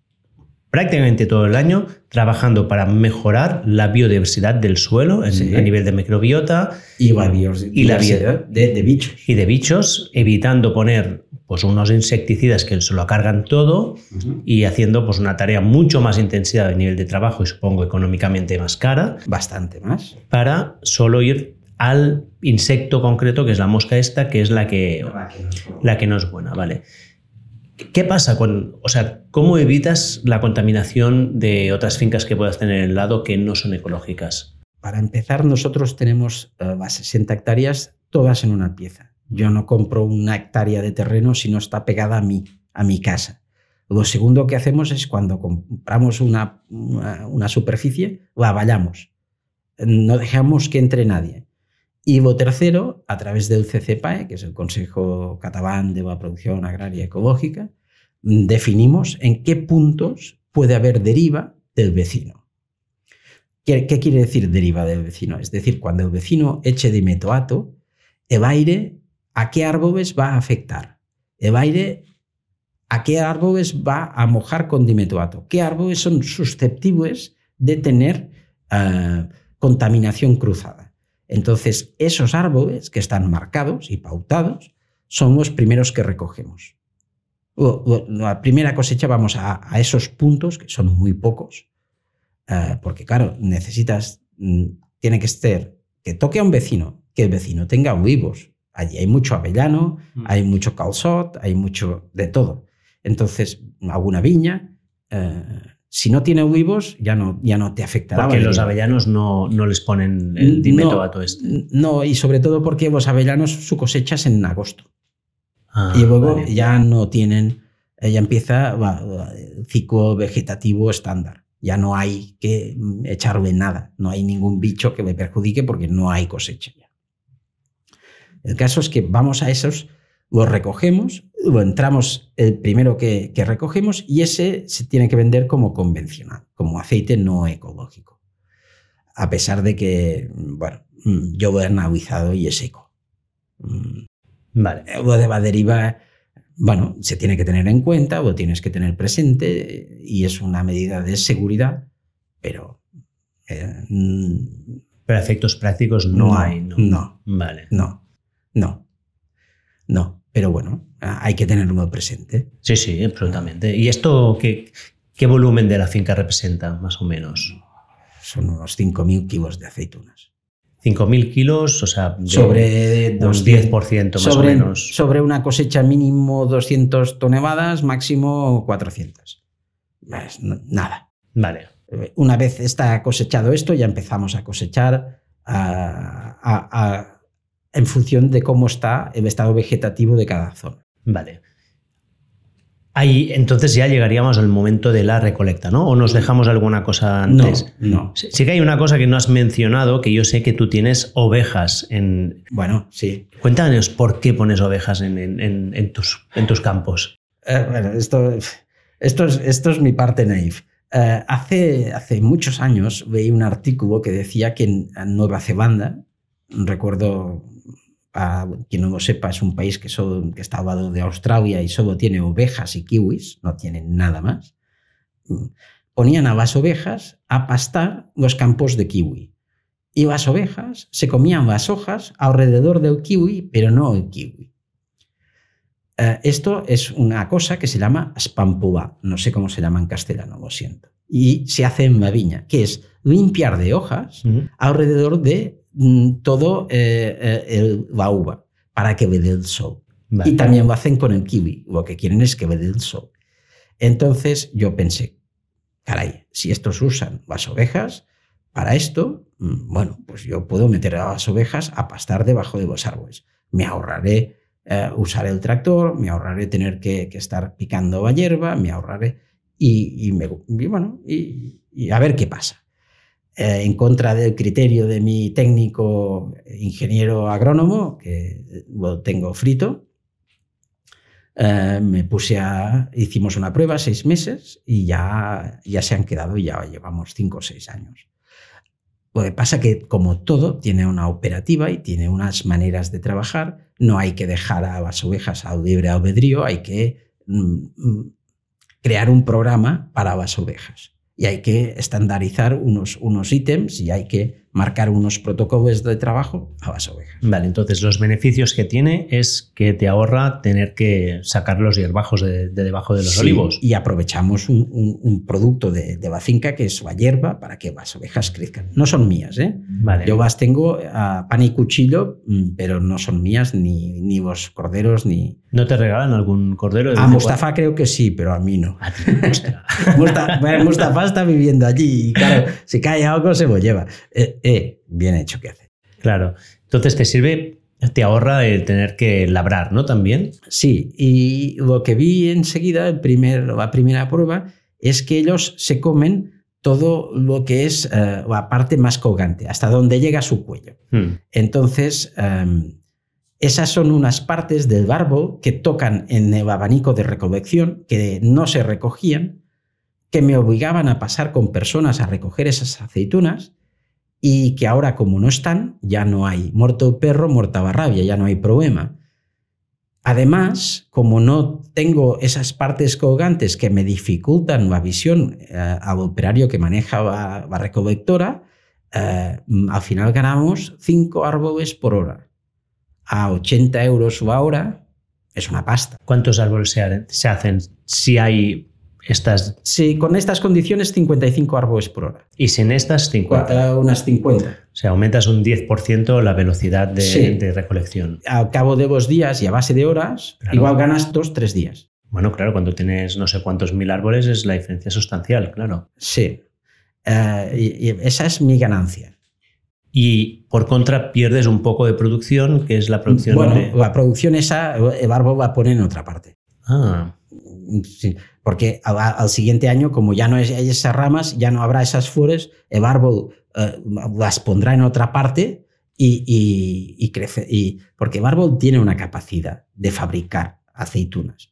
prácticamente todo el año trabajando para mejorar la biodiversidad del suelo en- Sí. a nivel de microbiota Y la biodiversidad Y la bio- de, de bichos. y de bichos, evitando poner pues, unos insecticidas que se lo cargan todo y haciendo pues, una tarea mucho más intensiva a nivel de trabajo y supongo económicamente más cara Bastante más. para solo ir al insecto concreto que es la mosca esta, que es la que, la que no es buena, ¿vale? ¿Qué pasa con, o sea, cómo evitas la contaminación de otras fincas que puedas tener en el lado que no son ecológicas? Para empezar, nosotros tenemos eh, las 60 hectáreas todas en una pieza. Yo no compro una hectárea de terreno si no está pegada a mí, a mi casa. Lo segundo que hacemos es cuando compramos una, una, superficie, la vallamos. No dejamos que entre nadie. Y lo tercero, a través del CCPAE, que es el Consejo Catalán de la Producción Agraria Ecológica, definimos en qué puntos puede haber deriva del vecino. ¿Qué, qué quiere decir deriva del vecino? Es decir, cuando el vecino eche dimetoato, el aire, ¿a qué árboles va a afectar? El aire, ¿a qué árboles va a mojar con dimetoato? ¿Qué árboles son susceptibles de tener eh, contaminación cruzada? Entonces, esos árboles que están marcados y pautados son los primeros que recogemos. La primera cosecha vamos a, a esos puntos, que son muy pocos, eh, porque claro, necesitas, mm, tiene que ser que toque a un vecino, que el vecino tenga olivos. Allí hay mucho avellano, Mm. hay mucho calzot, hay mucho de todo. Entonces, alguna viña, eh, si no tiene olivos, ya no, ya no te afectará. Porque los avellanos no, no les ponen el dimetoato no, este. No, y sobre todo porque los avellanos su cosecha es en agosto. Ah, y luego vale. ya no tienen, eh, ya empieza el ciclo vegetativo estándar. Ya no hay que mm, echarle nada, no hay ningún bicho que le perjudique porque no hay cosecha ya. El caso es que vamos a esos, los recogemos, lo entramos el primero que, que recogemos y ese se tiene que vender como convencional, como aceite no ecológico. A pesar de que, bueno, mm, yo lo he analizado y es eco. Mm, Vale. Lo de la deriva, bueno, se tiene que tener en cuenta, lo tienes que tener presente y es una medida de seguridad, pero... eh, mm, Pero efectos prácticos no, No, hay, ¿no? no. Vale. no, no, no. Pero bueno, hay que tenerlo presente. Sí, sí, absolutamente. ¿Y esto qué, qué volumen de la finca representa, más o menos? Son unos 5.000 kilos de aceitunas. 5.000 kilos, o sea, sobre un 200 10% más sobre, o menos. sobre una cosecha mínimo 200 toneladas, máximo 400. Es n- nada. Vale. Eh, Una vez está cosechado esto, ya empezamos a cosechar a- a- a- en función de cómo está el estado vegetativo de cada zona. Vale. Ahí, entonces ya llegaríamos al momento de la recolecta, ¿no? ¿O nos dejamos alguna cosa No, antes? no. Sí sí que hay una cosa que no has mencionado, que yo sé que tú tienes ovejas en... Bueno, sí. Cuéntanos por qué pones ovejas en, en- en- en tus, campos. Eh, bueno, esto, esto, es, esto es mi parte naif. Eh, hace, hace muchos años veí un artículo que decía que en, en Nueva Zelanda, recuerdo, a quien no lo sepa, es un país que, solo, que está al lado de Australia y solo tiene ovejas y kiwis, no tienen nada más, ponían a las ovejas a pastar los campos de kiwi. Y las ovejas se comían las hojas alrededor del kiwi, pero no el kiwi. Eh, esto es una cosa que se llama spampula, no sé cómo se llama en castellano, lo siento. Y se hace en la viña, que es limpiar de hojas alrededor de todo eh, eh, el- la uva para que le dé el sol. Vale. Y también lo hacen con el kiwi, lo que quieren es que le dé el sol. Entonces yo pensé, caray, si estos usan las ovejas para esto, mm, bueno, pues yo puedo meter a las ovejas a pastar debajo de los árboles. Me ahorraré eh, usar el tractor, me ahorraré tener que, que estar picando la hierba, me ahorraré y, y me- y bueno, y, y a ver qué pasa. Eh, en contra del criterio de mi técnico ingeniero agrónomo, que lo tengo frito, eh, me puse a. Hicimos una prueba seis meses y ya, ya se han quedado, ya llevamos cinco o seis años. Lo que pasa que, como todo, tiene una operativa y tiene unas maneras de trabajar. No hay que dejar a las ovejas al libre albedrío, hay que mm, mm, crear un programa para las ovejas. Y hay que estandarizar unos, unos ítems y hay que marcar unos protocolos de trabajo a las ovejas. Vale, entonces los beneficios que tiene es que te ahorra tener que sacar los hierbajos de, de debajo de los Sí, olivos. Y aprovechamos un, un- un producto de, de la finca que es la hierba para que las ovejas crezcan. No son mías, ¿eh? Vale. Yo las tengo a pan y cuchillo, mm, pero no son mías ni, ni los corderos ni... ¿No te regalan algún cordero? de A Mustafa creo que sí, pero a mí no. A ti. Mustafa, bueno, Mustafa está viviendo allí y claro, si cae algo se lo lleva. Eh, eh, bien hecho que hace. Claro. Entonces te sirve, te ahorra el tener que labrar, ¿no? También. Sí, y lo que vi enseguida, el primer, la primera prueba, es que ellos se comen todo lo que es eh, la parte más colgante, hasta donde llega su cuello. Hmm. Entonces, em, esas son unas partes del árbol que tocan en el abanico de recolección, que no se recogían, que me obligaban a pasar con personas a recoger esas aceitunas y que ahora como no están, ya no hay muerto perro, muerta la rabia, ya no hay problema. Además, como no tengo esas partes colgantes que me dificultan la visión eh, al operario que maneja la, la recolectora, eh, al final ganamos 5 árboles por hora. A 80 euros la hora es una pasta. ¿Cuántos árboles se hacen si hay estas Sí, con estas condiciones 55 árboles por hora. y sin estas 50? Eh, unas 50. O sea, aumentas un 10% la velocidad de, Sí. de recolección. Al cabo de dos días y a base de horas, Claro. igual ganas dos, tres días. Bueno, claro, cuando tienes no sé cuántos mil árboles es la diferencia sustancial, claro. Sí. Eh, y, y esa es mi ganancia. Y por contra pierdes un poco de producción, que es la producción Bueno, de... la producción esa, el árbol va a poner en otra parte. Ah, Sí, porque al, al siguiente año, como ya no hay esas ramas, ya no habrá esas flores, el árbol eh, las pondrá en otra parte y, y- crece. Y, porque el árbol tiene una capacidad de fabricar aceitunas.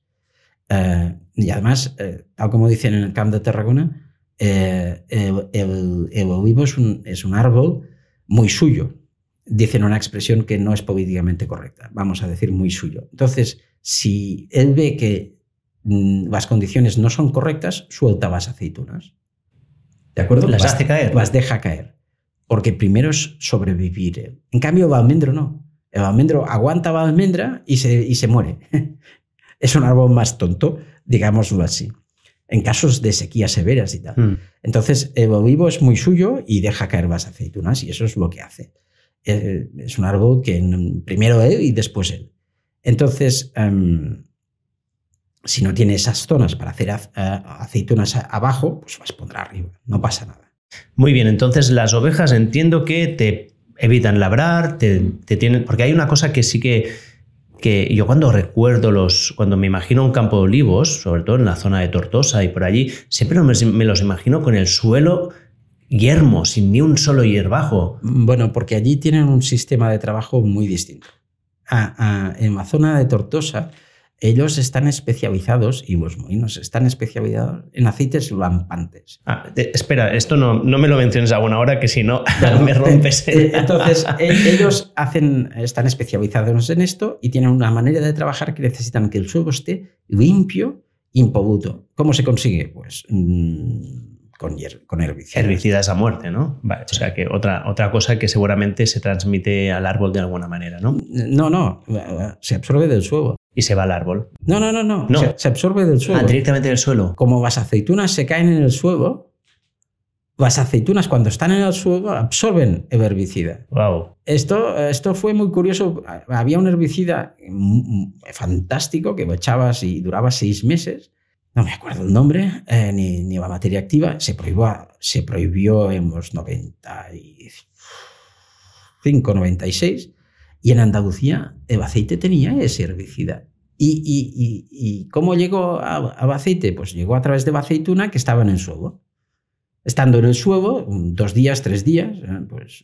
Eh, y además, eh, tal como dicen en el Camp de Tarragona, el, el- el olivo es un, es un árbol muy suyo. dicen una expresión que no es políticamente correcta, vamos a decir muy suyo. Entonces, si él ve que las condiciones no son correctas, suelta las aceitunas. ¿De acuerdo? Las hace caer. Las deja caer. Porque primero es sobrevivir. En cambio, el almendro no. El almendro aguanta la almendra y se, y se muere. es un árbol más tonto, digámoslo así en casos de sequías severas y tal. Mm. Entonces, el olivo es muy suyo y deja caer las aceitunas y eso es lo que hace. Eh, Es un árbol que primero él y después él. Entonces, em, si no tiene esas zonas para hacer eh, aceitunas abajo, pues las pondrá arriba. No pasa nada. Muy bien, entonces las ovejas entiendo que te evitan labrar, te, te tienen. Porque hay una cosa que sí que. que yo cuando recuerdo los. cuando me imagino un campo de olivos, sobre todo en la zona de Tortosa y por allí, siempre me, me los imagino con el suelo yermo, sin ni un solo hierbajo. Bueno, porque allí tienen un sistema de trabajo muy distinto. Ah, ah, en la zona de Tortosa, ellos están especializados, y los molinos están especializados en aceites lampantes. Ah, espera, esto no, no me lo menciones a buena hora, que si no me rompes. Eh, Entonces, e- ellos hacen, están especializados en esto y tienen una manera de trabajar que necesitan que el suelo esté limpio, impoluto. ¿Cómo se consigue? Pues mm, con, con herbicidas. Herbicidas a muerte, ¿no? Vale, o sea que otra, otra cosa que seguramente se transmite al árbol de alguna manera, ¿no? No, no, se absorbe del suelo. Y se va al árbol. No, no, no, no, No. Se, se absorbe del suelo. Ah, directamente del suelo. Como las aceitunas se caen en el suelo, las aceitunas cuando están en el suelo absorben el herbicida. Wow. Esto, esto fue muy curioso. Había un herbicida fantástico que lo echabas y duraba seis meses. No me acuerdo el nombre eh, ni, ni la materia activa. Se prohibió, se prohibió en los 95, 96. Y en Andalucía el aceite tenía ese herbicida. ¿Y, y, y, y cómo llegó a- al aceite? Pues llegó a través de aceituna que estaba en el suelo. Estando en el suelo, dos días, tres días, eh, pues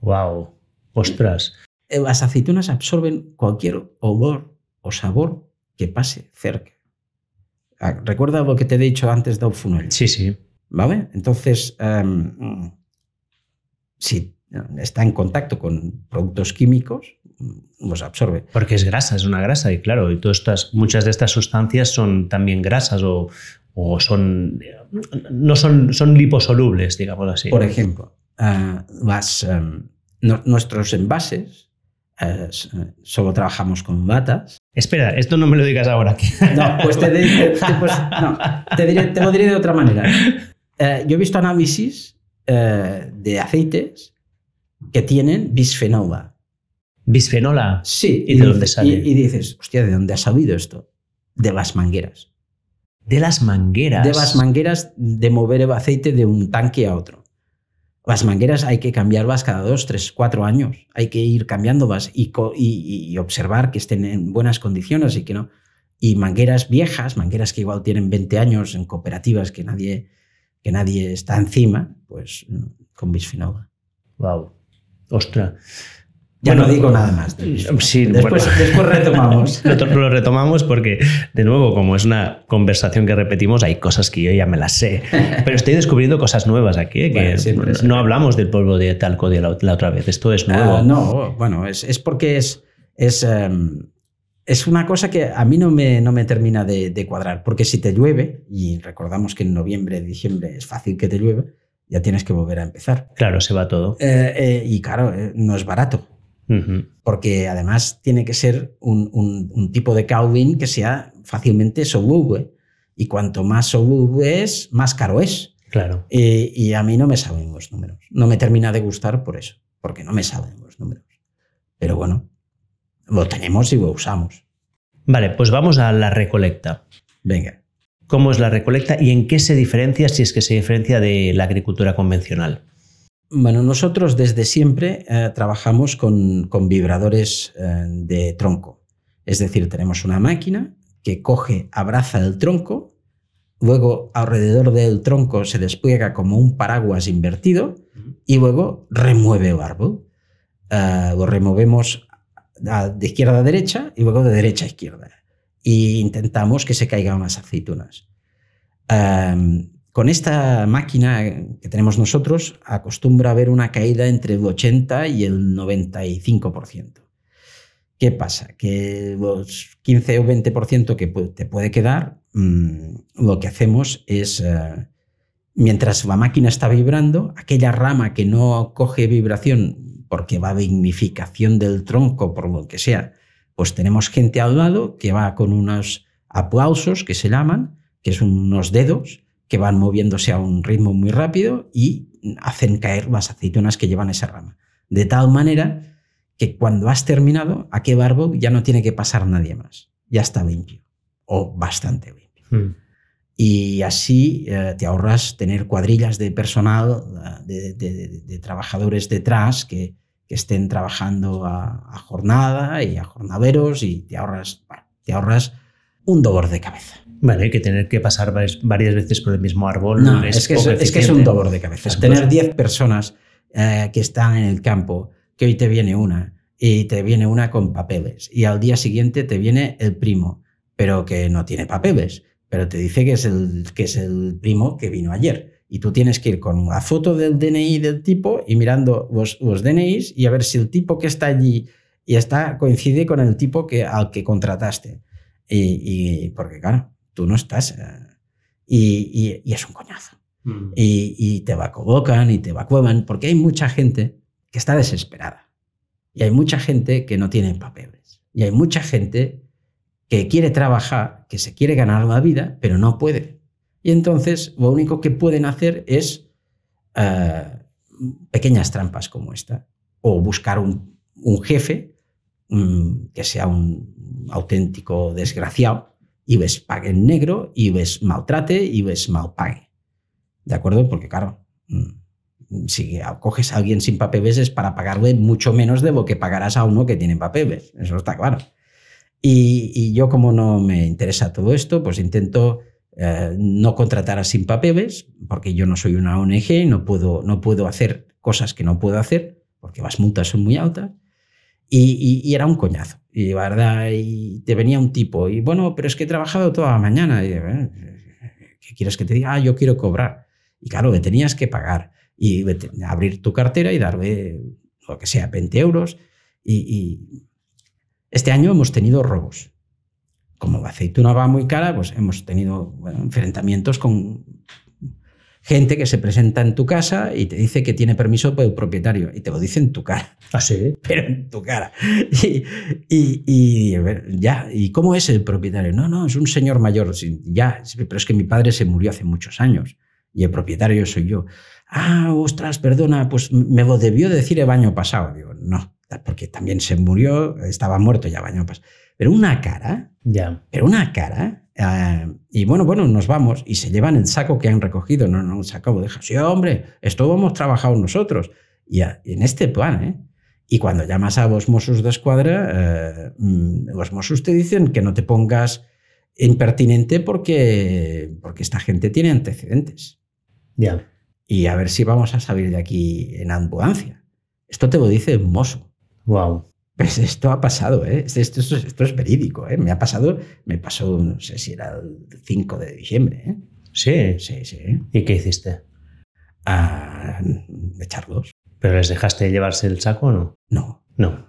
Wow. Ostras. eh, las aceitunas absorben cualquier olor o sabor que pase cerca. Ah, Recuerda lo que te he dicho antes del funnel, Sí, sí. ¿vale? Entonces, em, si está en contacto con productos químicos, los absorbe. Porque es grasa, es una grasa. Y claro, y todas estas, muchas de estas sustancias son también grasas o, o son. No son, son liposolubles, digamos así. Por ejemplo, las, no- nuestros envases, eh, solo trabajamos con batas. Espera, esto no me lo digas ahora. No, pues te, te- te- pues, no, te diré- te lo diré de otra manera. Eh, yo he visto análisis eh, de aceites que tienen bisfenol A. Bisfenola. Sí. ¿Y de dónde sale? Y, y dices, hostia, ¿de dónde ha salido esto? De las mangueras. De las mangueras. De las mangueras de mover el aceite de un tanque a otro. Las mangueras hay que cambiarlas cada dos, tres, cuatro años. Hay que ir cambiándolas y, y- y observar que estén en buenas condiciones y que no. Y mangueras viejas, mangueras que igual tienen 20 años en cooperativas que nadie, que nadie está encima, pues mm, con bisfenol. A. Wow. Ostras. Ya Bueno, no digo nada más. A. sí, después, bueno. después retomamos. Lo, to- lo retomamos porque, de nuevo, como es una conversación que repetimos, hay cosas que yo ya me las sé. Pero estoy descubriendo cosas nuevas aquí, ¿eh? que Bueno, siempre es- no hablamos del polvo de talco de la, la otra vez. Esto es nuevo. Ah, no, bueno, es, es porque es, es, em, es una cosa que a mí no me, no me termina de, de cuadrar. Porque si te llueve, y recordamos que en noviembre, diciembre es fácil que te llueve, ya tienes que volver a empezar. Claro, se va todo. Eh, eh, y claro, eh, no es barato. Porque además tiene que ser un, un- un tipo de Calvin que sea fácilmente soluble. Y cuanto más soluble es, más caro es. Claro. Y, y a mí no me saben los números. No me termina de gustar por eso, porque no me saben los números. Pero bueno, lo tenemos y lo usamos. Vale, pues vamos a la recolecta. Venga. ¿Cómo es la recolecta y en qué se diferencia, si es que se diferencia de la agricultura convencional? Bueno, nosotros desde siempre eh, trabajamos con, con vibradores eh, de tronco. Es decir, tenemos una máquina que coge, abraza el tronco, luego alrededor del tronco se despliega como un paraguas invertido y luego remueve el árbol. Eh, lo removemos de izquierda a derecha y luego de derecha a izquierda. Y intentamos que se caigan las aceitunas. Con esta máquina que tenemos nosotros, acostumbra haber una caída entre el 80 y el 95%. ¿Qué pasa? Que los 15 o 20% que te puede quedar, mm, lo que hacemos es, eh, mientras la máquina está vibrando, aquella rama que no coge vibración porque va a dignificación del tronco, por lo que sea, pues tenemos gente al lado que va con unos aplausos que se llaman, que son unos dedos que van moviéndose a un ritmo muy rápido y hacen caer las aceitunas que llevan esa rama. De tal manera que cuando has terminado, a qué árbol ya no tiene que pasar nadie más. Ya está limpio o bastante limpio. Hmm. Y así eh, te ahorras tener cuadrillas de personal, eh, de, trabajadores detrás que, estén trabajando a, jornada y a jornaderos y te ahorras, te ahorras un dolor de cabeza. Vale, que tener que pasar varias veces por el mismo árbol. No, es, que es, que es, un dolor de cabeza. tener 10 personas eh, que están en el campo que hoy te viene una y te viene una con papeles y al día siguiente te viene el primo, pero que no tiene papeles, pero te dice que es el, que es el primo que vino ayer. Y tú tienes que ir con la foto del DNI del tipo y mirando los, los DNIs y a ver si el tipo que está allí y está coincide con el tipo que, al que contrataste. Y, porque claro, tú no estás... Eh, y, y, es un coñazo. Mm. Y, y, te vacuocan y te evacuan porque hay mucha gente que está desesperada. Y hay mucha gente que no tiene papeles. Y hay mucha gente que quiere trabajar, que se quiere ganar la vida, pero no puede. Y entonces lo único que pueden hacer es eh, pequeñas trampas como esta. O buscar un, jefe mm, que sea un auténtico desgraciado y ves pague en negro y ves maltrate y ves mal pague. ¿De acuerdo? Porque claro, mm, si coges a alguien sin papeles es para pagarle mucho menos de lo que pagarás a uno que tiene papeles, eso está claro. Y, yo como no me interesa todo esto, pues intento eh, no contratar a sin papeles, porque yo no soy una ONG, no puedo, no puedo hacer cosas que no puedo hacer, porque las multas son muy altas. Y, era un coñazo. Y verdad, y te venía un tipo, y bueno, pero es que he trabajado toda la mañana. Y, eh, ¿Qué quieres que te diga? Ah, yo quiero cobrar. Y claro, me tenías que pagar y abrir tu cartera y darle lo que sea, 20 euros. Y, este año hemos tenido robos. Como aceituna va muy cara, pues hemos tenido enfrentamientos con gente que se presenta en tu casa y te dice que tiene permiso por el propietario y te lo dice en tu cara. ¿Ah, sí? Pero en tu cara. Y, y, ya, ¿y cómo es el propietario? No, no, es un señor mayor. Ya, pero es que mi padre se murió hace muchos años y el propietario soy yo ah, ostras, perdona, pues me lo debió decir el año pasado. Digo, no, porque también se murió, estaba muerto ya el año pasado. Pero una cara, ya. pero una cara, eh, y bueno, bueno, nos vamos y se llevan el saco que han recogido, no, no, el saco dejan. Sí, hombre, esto hemos trabajado nosotros. Y en este plan, ¿eh? Y cuando llamas a los Mossos de Escuadra, eh, mm, los Mossos te dicen que no te pongas impertinente porque, porque esta gente tiene antecedentes. Ya y a ver si vamos a salir de aquí en ambulancia. Esto te lo dice un mozo. Wow. Pues esto ha pasado, ¿eh? Esto, esto, es verídico, ¿eh? Me ha pasado, me pasó, no sé si era el 5 de diciembre, ¿eh? Sí. Sí, sí. ¿Y qué hiciste? A echarlos. ¿Pero les dejaste llevarse el saco o no? No. No.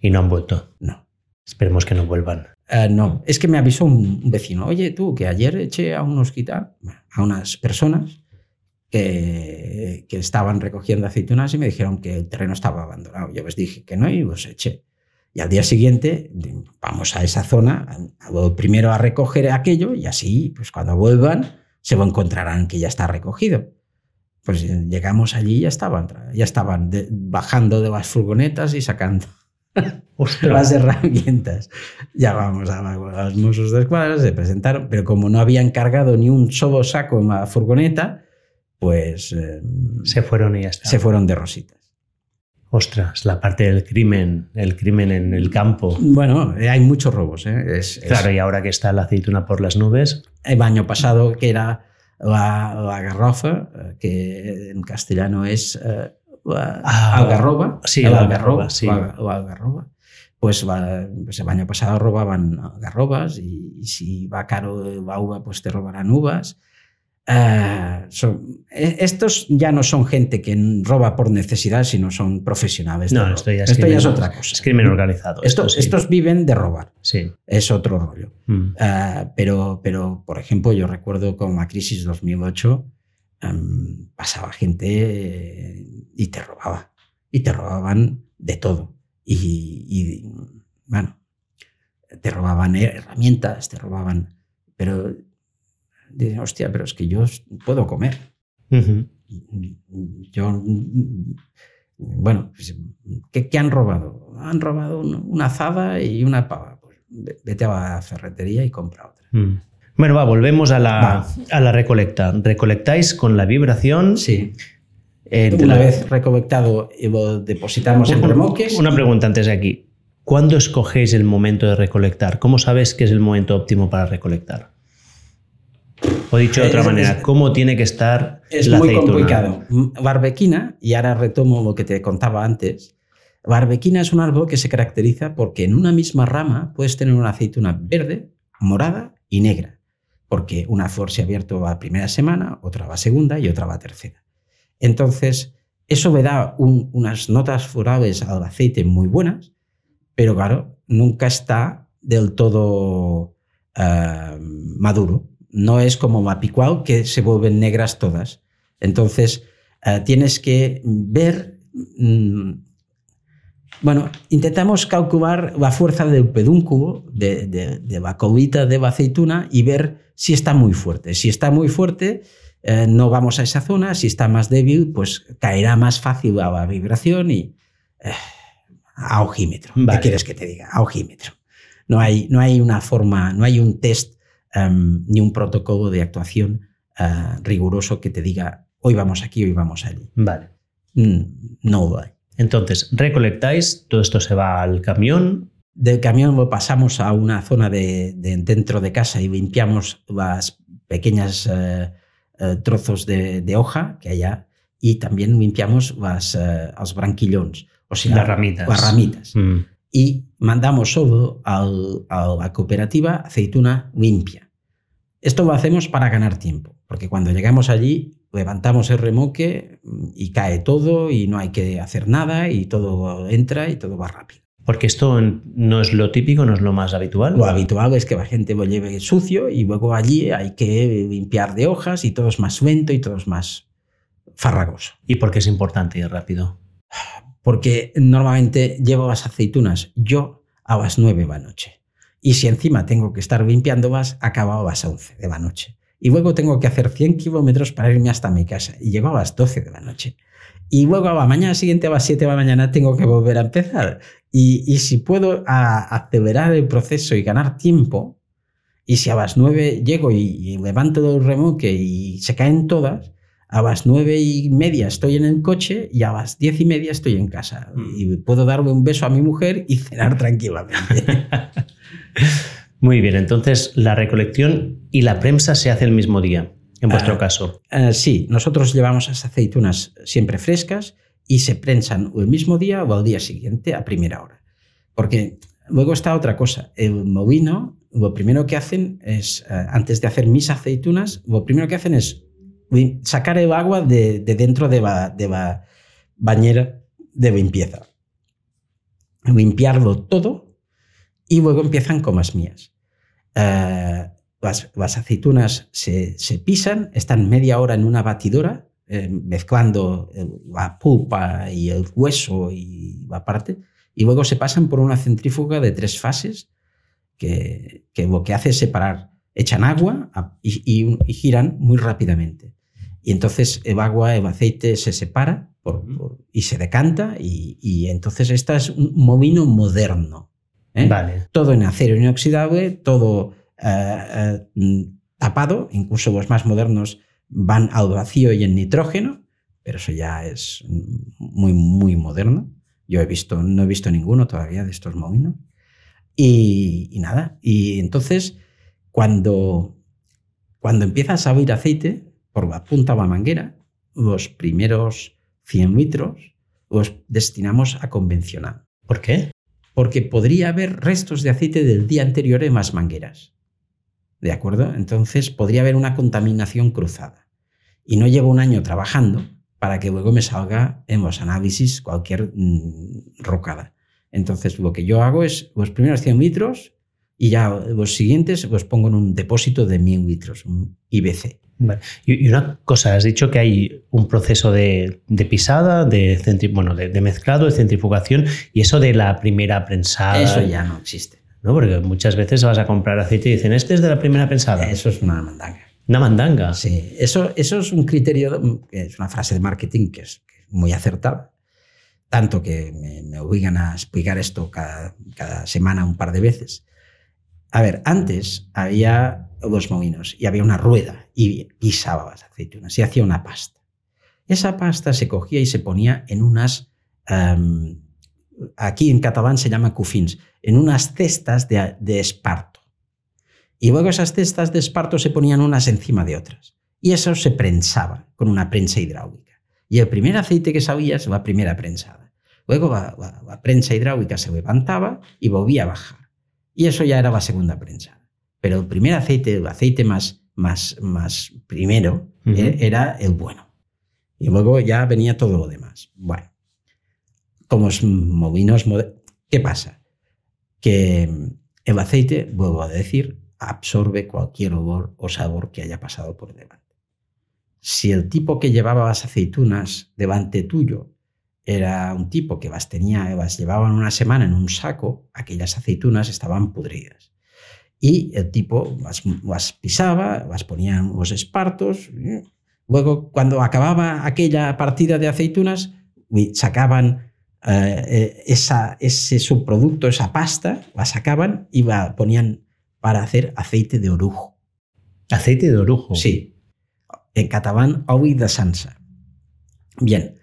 ¿Y no han vuelto? No. Esperemos que no vuelvan. Ah, no, es que me avisó un vecino, oye tú, que ayer eché a unos quitar, a unas personas que, estaban recogiendo aceitunas y me dijeron que el terreno estaba abandonado. Yo les dije que no y los eché. Y al día siguiente vamos a esa zona, primero a recoger aquello y así, pues cuando vuelvan, se encontrarán que ya está recogido. Pues llegamos allí y ya estaban, ya estaban bajando de las furgonetas y sacando las herramientas. Ya vamos a, los Mossos de Escuadra, se presentaron, pero como no habían cargado ni un solo saco en la furgoneta, pues... Em, se fueron y ya está. Se fueron de rositas. Ostras, la parte del crimen, el crimen en el campo. Bueno, eh, hay muchos robos. ¿eh? claro, y ahora que está la aceituna por las nubes. El año pasado, que era la, garrofa, eh, que en castellano es ah, algarroba. Sí, la algarroba, sí. Algarroba. Pues, pues, el año pasado robaban algarrobas y, y si va caro la uva, pues te robarán uvas. Ah, son- e- estos ya no son gente que roba por necesidad, sino son profesionales. No, esto ya es, Esto ya es otra cosa. Es crimen organizado. Esto- esto sí. Estos viven de robar, Sí. es otro rollo. Mm. Ah, pero, pero, por ejemplo, yo recuerdo con la crisis 2008, am, pasaba gente eh, y te robaba. Y te robaban de todo. Y, y, bueno, te robaban herramientas, te robaban. Pero, dices, hostia, pero es que yo puedo comer. Yo, bueno, pues, ¿qué, qué han robado? Han robado un- una azada y una pava. Pues ve- vete a la ferretería y compra otra. Mm. Bueno, va, volvemos a la, Va. a la recolecta. Recolectáis con la vibración. Sí. eh, Una la- vez recolectado y lo depositamos en remolques. Una pregunta antes de aquí. ¿Cuándo escogéis el momento de recolectar? ¿Cómo sabes que es el momento óptimo para recolectar? O dicho de otra manera, ¿cómo tiene que estar Es la muy aceituna? complicado. Barbequina, y ahora retomo lo que te contaba antes. Barbequina es un árbol que se caracteriza porque en una misma rama puedes tener una aceituna verde, morada y negra. Porque una flor se ha abierto a primera semana, otra va a segunda y otra va a tercera. Entonces, eso le da un- unas notas florales al aceite muy buenas, pero claro, nunca está del todo ah, maduro. No es como mapicual que se vuelven negras todas. Entonces, ah, tienes que ver... mm, bueno, intentamos calcular la fuerza del pedúnculo de, de- de la colita de la aceituna y ver si está muy fuerte. Si está muy fuerte, eh, no vamos a esa zona. Si está más débil, pues caerá más fácil a la vibración y eh, a ojímetro. Vale. ¿Qué quieres que te diga? A ojímetro. No hay, no hay una forma, no hay un test em, ni un protocolo de actuación eh, riguroso que te diga hoy vamos aquí, hoy vamos allí. Vale. Mm, no lo hay. Entonces, recolectáis, todo esto se va al camión. Del camión lo pasamos a una zona de, de dentro de casa y limpiamos las pequeñas eh, eh, trozos de, de hoja que haya y también limpiamos las, eh, los branquillons, o sea, Las ramitas. las ramitas. Mm. Y mandamos solo al- a la cooperativa aceituna limpia. Esto lo hacemos para ganar tiempo, porque cuando llegamos allí levantamos el remoque mm, y cae todo y no hay que hacer nada y todo entra y todo va rápido. Porque esto no es lo típico, no es lo más habitual. Lo habitual es que la gente lo lleve sucio y luego allí hay que limpiar de hojas y todo es más lento y todo es más farragoso. ¿Y por qué es importante y rápido? Porque normalmente llevo las aceitunas yo a las 9 de la noche. Y si encima tengo que estar limpiándolas, acabo a las 11 de la noche. Y luego tengo que hacer 100 kilómetros para irme hasta mi casa. Y llego a las 12 de la noche. Y luego a la mañana siguiente, a las 7 de la mañana, tengo que volver a empezar. Y, y si puedo acelerar el proceso y ganar tiempo, y si a las 9 llego y, y levanto el remoque y se caen todas, a las nueve y media estoy en el coche y a las diez y media estoy en casa. Mm. Y puedo darle un beso a mi mujer y cenar tranquilamente. Muy bien, entonces la recolección y la prensa se hace el mismo día, en vuestro Ah. caso. Eh, sí, nosotros llevamos las aceitunas siempre frescas y se prensan el mismo día o al día siguiente a primera hora. Porque luego está otra cosa. El molino, lo primero que hacen es, eh, antes de hacer mis aceitunas, lo primero que hacen es sacar el agua de, de dentro de la, de bañera de limpieza. Limpiarlo todo y luego empiezan con las mías. Eh, las, las aceitunas se, se pisan, están media hora en una batidora, eh, mezclando el- la pulpa y el hueso y la parte, y luego se pasan por una centrífuga de tres fases que, que lo que hace es separar, echan agua y, y- y giran muy rápidamente. Y entonces el agua, el aceite se separa por- por- y se decanta y, y entonces este es un molino moderno. ¿eh? Vale. todo en acero inoxidable, todo eh, eh, mm, tapado, incluso los más modernos van al vacío y en nitrógeno, pero eso ya es muy, muy moderno. Yo he visto, no he visto ninguno todavía de estos molinos. Y, y nada, y entonces cuando, cuando empieza a salir aceite por la punta de la manguera, los primeros 100 litros los destinamos a convencional ¿Por qué? porque podría haber restos de aceite del día anterior en las mangueras. ¿De acuerdo? Entonces podría haber una contaminación cruzada. Y no llevo un año trabajando para que luego me salga en los análisis cualquier mm, rocada. Entonces lo que yo hago es los primeros 100 litros y ya los siguientes los pongo en un depósito de 1000 litros, un IBC. Y una cosa, has dicho que hay un proceso de, pisada, de, bueno, de, mezclado, de centrifugación, y eso de la primera prensada. Eso ya no existe. ¿no? Porque muchas veces vas a comprar aceite y dicen, este es de la primera prensada. Eso es una mandanga. Una mandanga. Sí, eso, eso es un criterio, es una frase de marketing que es, muy acertada. Tanto que me, obligan a explicar esto cada, cada semana un par de veces. A ver, antes había los molinos y había una rueda y pisaba las aceitunas y hacía una pasta. Esa pasta se cogía y se ponía en unas, em, aquí en catalán se llama cufins, en unas cestas de, esparto. Y luego esas cestas de esparto se ponían unas encima de otras. Y eso se prensaba con una prensa hidráulica. Y el primer aceite que sabía es la primera prensada. Luego la, prensa hidráulica se levantaba y volvía a bajar. Y eso ya era la segunda prensada. Pero el primer aceite, el aceite más, más, más primero, eh, era el bueno. Y luego ya venía todo lo demás. Bueno, como movinos, ¿qué pasa? Que el aceite, vuelvo a decir, absorbe cualquier olor o sabor que haya pasado por delante. Si el tipo que llevaba las aceitunas delante tuyo era un tipo que las tenía, las llevaban una semana en un saco, aquellas aceitunas estaban pudridas. Y el tipo las, pisaba, las ponía en los espartos. Luego, cuando acababa aquella partida de aceitunas, sacaban eh, eh, esa, ese subproducto, esa pasta, la sacaban y la ponían para hacer aceite de orujo. ¿Aceite de orujo? Sí. En catalán, oli de sansa. Bien,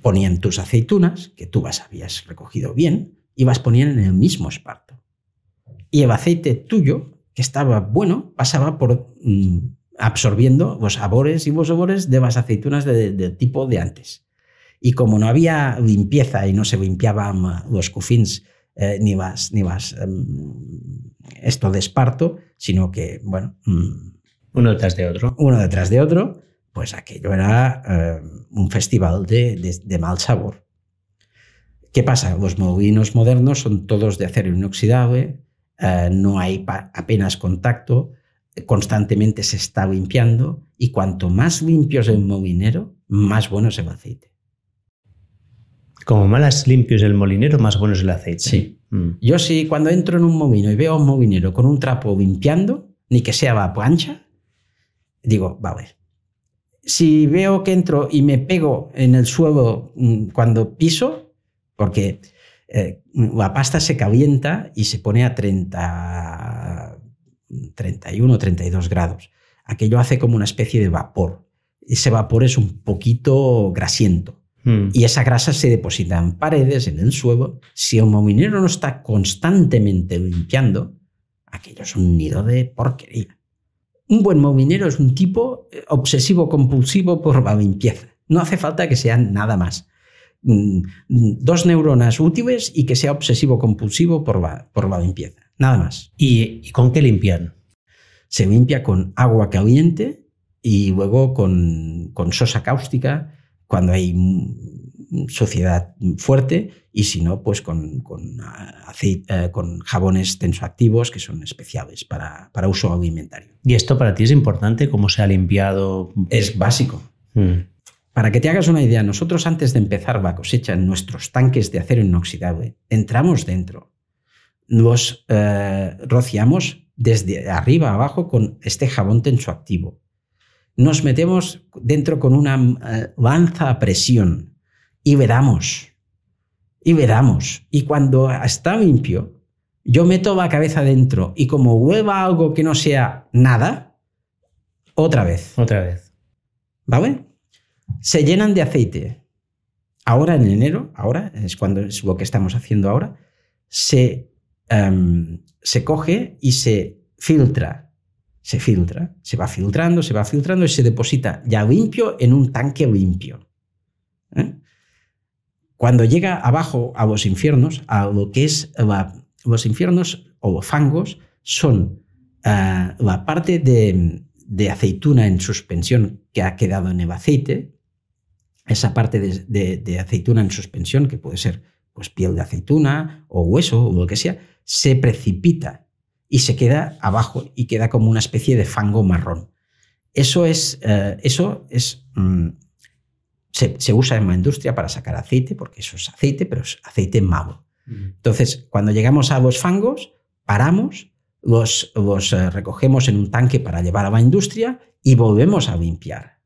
ponían tus aceitunas, que tú las habías recogido bien, y las ponían en el mismo esparto. Y el aceite tuyo, que estaba bueno, pasaba por mm, absorbiendo los sabores y los sabores de las aceitunas del tipo de antes. Y como no había limpieza y no se limpiaban los cufins eh, ni vas, ni vas em, esto de esparto, sino que, bueno... Mm, uno detrás de otro. Uno detrás de otro, pues aquello era em, un festival de, mal sabor. ¿Qué pasa? Los molinos modernos son todos de acero inoxidable, eh, no hay apenas contacto, constantemente se está limpiando y cuanto más limpio es el molinero, más bueno es el aceite. Como más limpio es el molinero, más bueno es el aceite. Sí. Mm. Yo sí, cuando entro en un molino y veo a un molinero con un trapo limpiando, ni que sea la plancha, digo, vale. Si veo que entro y me pego en el suelo mm, cuando piso, porque eh, la pasta se calienta y se pone a 30, 31, 32 grados. Aquello hace como una especie de vapor. Ese vapor es un poquito grasiento. Mm. Y esa grasa se deposita en paredes, en el suelo. Si un molinero no está constantemente limpiando, aquello es un nido de porquería. Un buen molinero es un tipo eh, obsesivo compulsivo por la limpieza. No hace falta que sean nada más. Mm, dos neuronas útiles y que sea obsesivo compulsivo por la, por la limpieza. Nada más. ¿Y, con qué limpian? Se limpia con agua caliente y luego con, con sosa cáustica cuando hay suciedad fuerte y si no, pues con, con, eh, con jabones tensoactivos que son especiales para, para, uso alimentario. ¿Y esto para ti es importante? ¿Cómo se ha limpiado? Es básico. Mm. Para que te hagas una idea, nosotros antes de empezar la cosecha en nuestros tanques de acero inoxidable, entramos dentro, los eh, rociamos desde arriba a abajo con este jabón tensoactivo nos metemos dentro con una eh, lanza a presión y vedamos, y vedamos. Y cuando está limpio, yo meto la cabeza dentro y como hueva algo que no sea nada, otra vez. Otra vez. ¿Vale? Se llenan de aceite. Ahora en enero, ahora es cuando es lo que estamos haciendo ahora, se, em, se coge y se filtra se filtra, se va filtrando, se va filtrando y se deposita ya limpio en un tanque limpio. ¿eh? Cuando llega abajo a los infiernos, a lo que es los infiernos o los fangos, son ah, la parte de, de, aceituna en suspensión que ha quedado en el aceite, esa parte de, de, aceituna en suspensión, que puede ser pues, piel de aceituna o hueso o lo que sea, se precipita y se queda abajo y queda como una especie de fango marrón. Eso es, eh, eso es mm, se, usa en la industria para sacar aceite, porque eso es aceite, pero es aceite malo. Entonces, cuando llegamos a los fangos, paramos, los, los eh, recogemos en un tanque para llevar a la industria y volvemos a limpiar.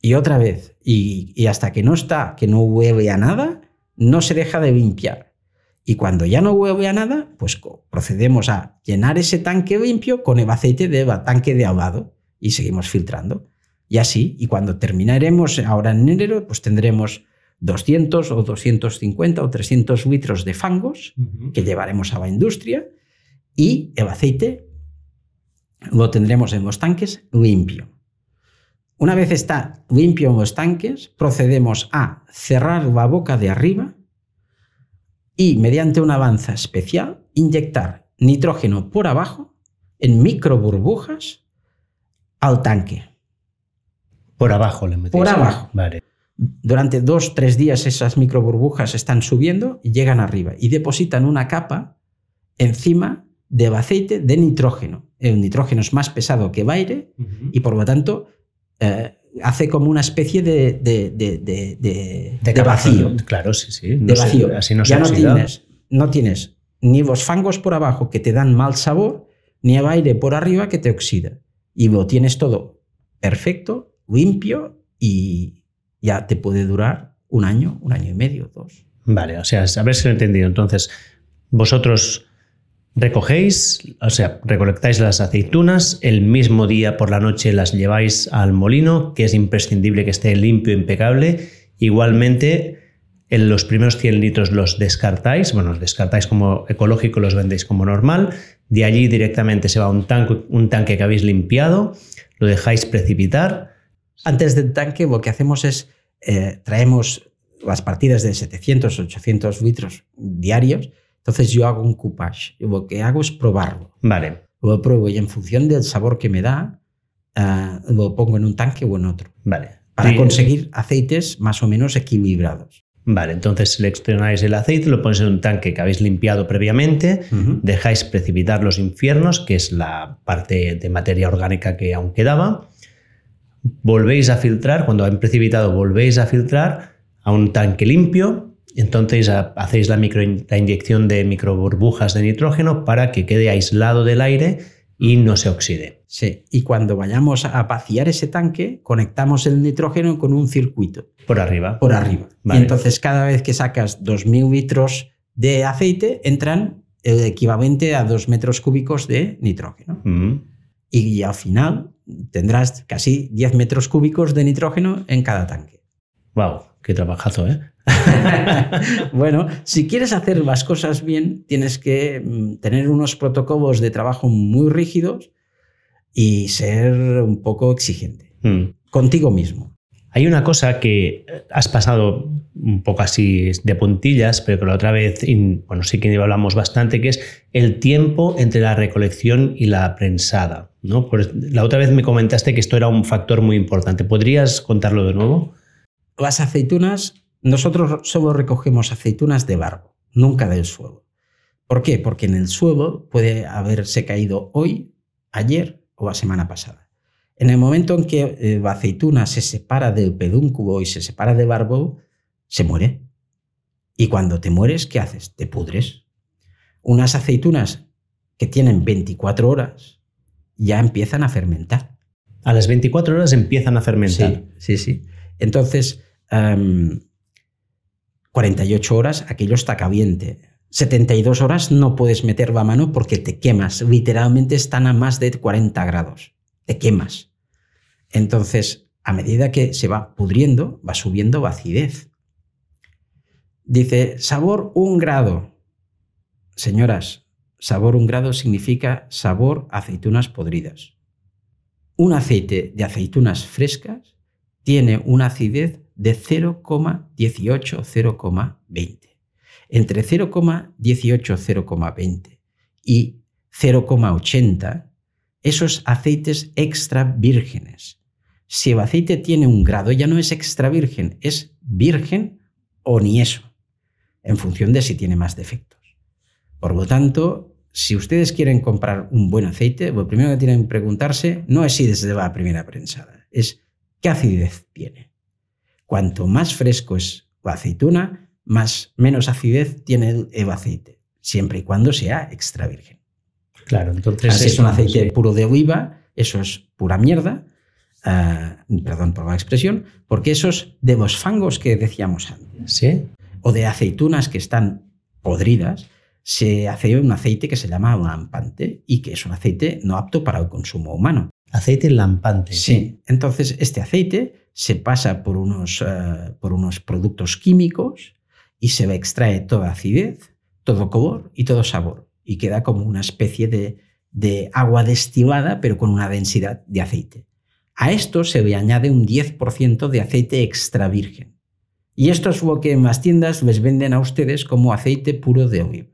Y otra vez, y, y hasta que no está, que no huele a nada, no se deja de limpiar. Y cuando ya no huele a nada, pues procedemos a llenar ese tanque limpio con el aceite del tanque de ahogado y seguimos filtrando. Y así, y cuando terminaremos ahora en enero, pues tendremos 200 o 250 o 300 litros de fangos que llevaremos a la industria y el aceite lo tendremos en los tanques limpio. Una vez está limpio en los tanques, procedemos a cerrar la boca de arriba y mediante una avanza especial inyectar nitrógeno por abajo en micro burbujas al tanque. Por abajo le metemos. Por abajo. Vale. Durante dos, tres días esas micro burbujas están subiendo y llegan arriba y depositan una capa encima de aceite de nitrógeno. El nitrógeno es más pesado que el aire y por lo tanto eh, hace como una especie de, de, de, vacío. Claro, sí, sí. de vacío. así no ya no tienes, no tienes ni los fangos por abajo que te dan mal sabor, ni el aire por arriba que te oxida. Y lo tienes todo perfecto limpio y ya te puede durar un año, un año y medio, dos. Vale, o sea, a ver si lo he entendido. Entonces, vosotros recogéis, o sea, recolectáis las aceitunas, el mismo día por la noche las lleváis al molino, que es imprescindible que esté limpio, impecable. Igualmente, en los primeros 100 litros los descartáis, bueno, los descartáis como ecológico, los vendéis como normal. De allí directamente se va un un tanque que habéis limpiado, lo dejáis precipitar antes del tanque lo que hacemos es eh, traemos las partidas de 700, 800 litros diarios, entonces yo hago un coupage. lo que hago es probarlo. Vale. Lo pruebo y en función del sabor que me da, eh, lo pongo en un tanque o en otro. Vale. Para conseguir aceites más o menos equilibrados. Vale, entonces seleccionáis el aceite, lo ponéis en un tanque que habéis limpiado previamente, dejáis precipitar los infiernos, que es la parte de materia orgánica que aún quedaba, volvéis a filtrar, cuando han precipitado volvéis a filtrar a un tanque limpio, entonces hacéis la, micro, la inyección de microburbujas de nitrógeno para que quede aislado del aire y no se oxide. Sí, y cuando vayamos a vaciar ese tanque, conectamos el nitrógeno con un circuito. Por arriba. Por arriba. Y entonces cada vez que sacas 2.000 litros de aceite, entran el equivalente a 2 metros cúbicos de nitrógeno. Mm. Y al final tendrás casi 10 metros cúbicos de nitrógeno en cada tanque. ¡Wow! ¡Qué trabajazo, eh! bueno, si quieres hacer las cosas bien, tienes que mm, tener unos protocolos de trabajo muy rígidos y ser un poco exigente hmm. contigo mismo. Hay una cosa que has pasado un poco así de puntillas, pero que la otra vez, bueno, sí que hablamos bastante, que es el tiempo entre la recolección y la prensada. ¿no? Pues la otra vez me comentaste que esto era un factor muy importante. ¿Podrías contarlo de nuevo? Las aceitunas, nosotros solo recogemos aceitunas de barro, nunca del suelo. ¿Por qué? Porque en el suelo puede haberse caído hoy, ayer o la semana pasada. En el momento en que eh, la aceituna se separa del pedúnculo y se separa del árbol, se muere. Y cuando te mueres, ¿qué haces? Te pudres. Unas aceitunas que tienen 24 horas ya empiezan a fermentar. A las 24 horas empiezan a fermentar. Sí, sí, Entonces, 48 horas, aquello está caliente. 72 horas no puedes meter la mano porque te quemas. Literalmente están a más de 40 grados. Te quemas. Entonces, a medida que se va pudriendo, va subiendo acidez. Dice, sabor un grado. Señoras, sabor un grado significa sabor aceitunas podridas. Un aceite de aceitunas frescas tiene una acidez de 0,18-0,20. Entre 0,18-0,20 y 0,80 esos aceites extra vírgenes. Si el aceite tiene un grado, ya no es extra virgen, es virgen o ni eso, en función de si tiene más defectos. Por lo tanto, si ustedes quieren comprar un buen aceite, lo primero que tienen que preguntarse no es si desde la primera prensada, es qué acidez tiene. Cuanto más fresco es la aceituna, más, menos acidez tiene el aceite, siempre y cuando sea extra virgen. Claro, entonces. Si es un aceite puro de oliva, eso es pura mierda. Ah, perdón por la expresión, porque esos de los fangos que decíamos antes, ¿Sí? o de aceitunas que están podridas, se hace un aceite que se llama lampante y que es un aceite no apto para el consumo humano. Aceite lampante. Sí, entonces este aceite se pasa por unos, eh, por unos productos químicos y se extrae toda acidez, todo color y todo sabor. Y queda como una especie de, de agua destilada, pero con una densidad de aceite. A esto se le añade un 10% de aceite extra virgen. Y esto es lo que en las tiendas les venden a ustedes como aceite puro de oliva.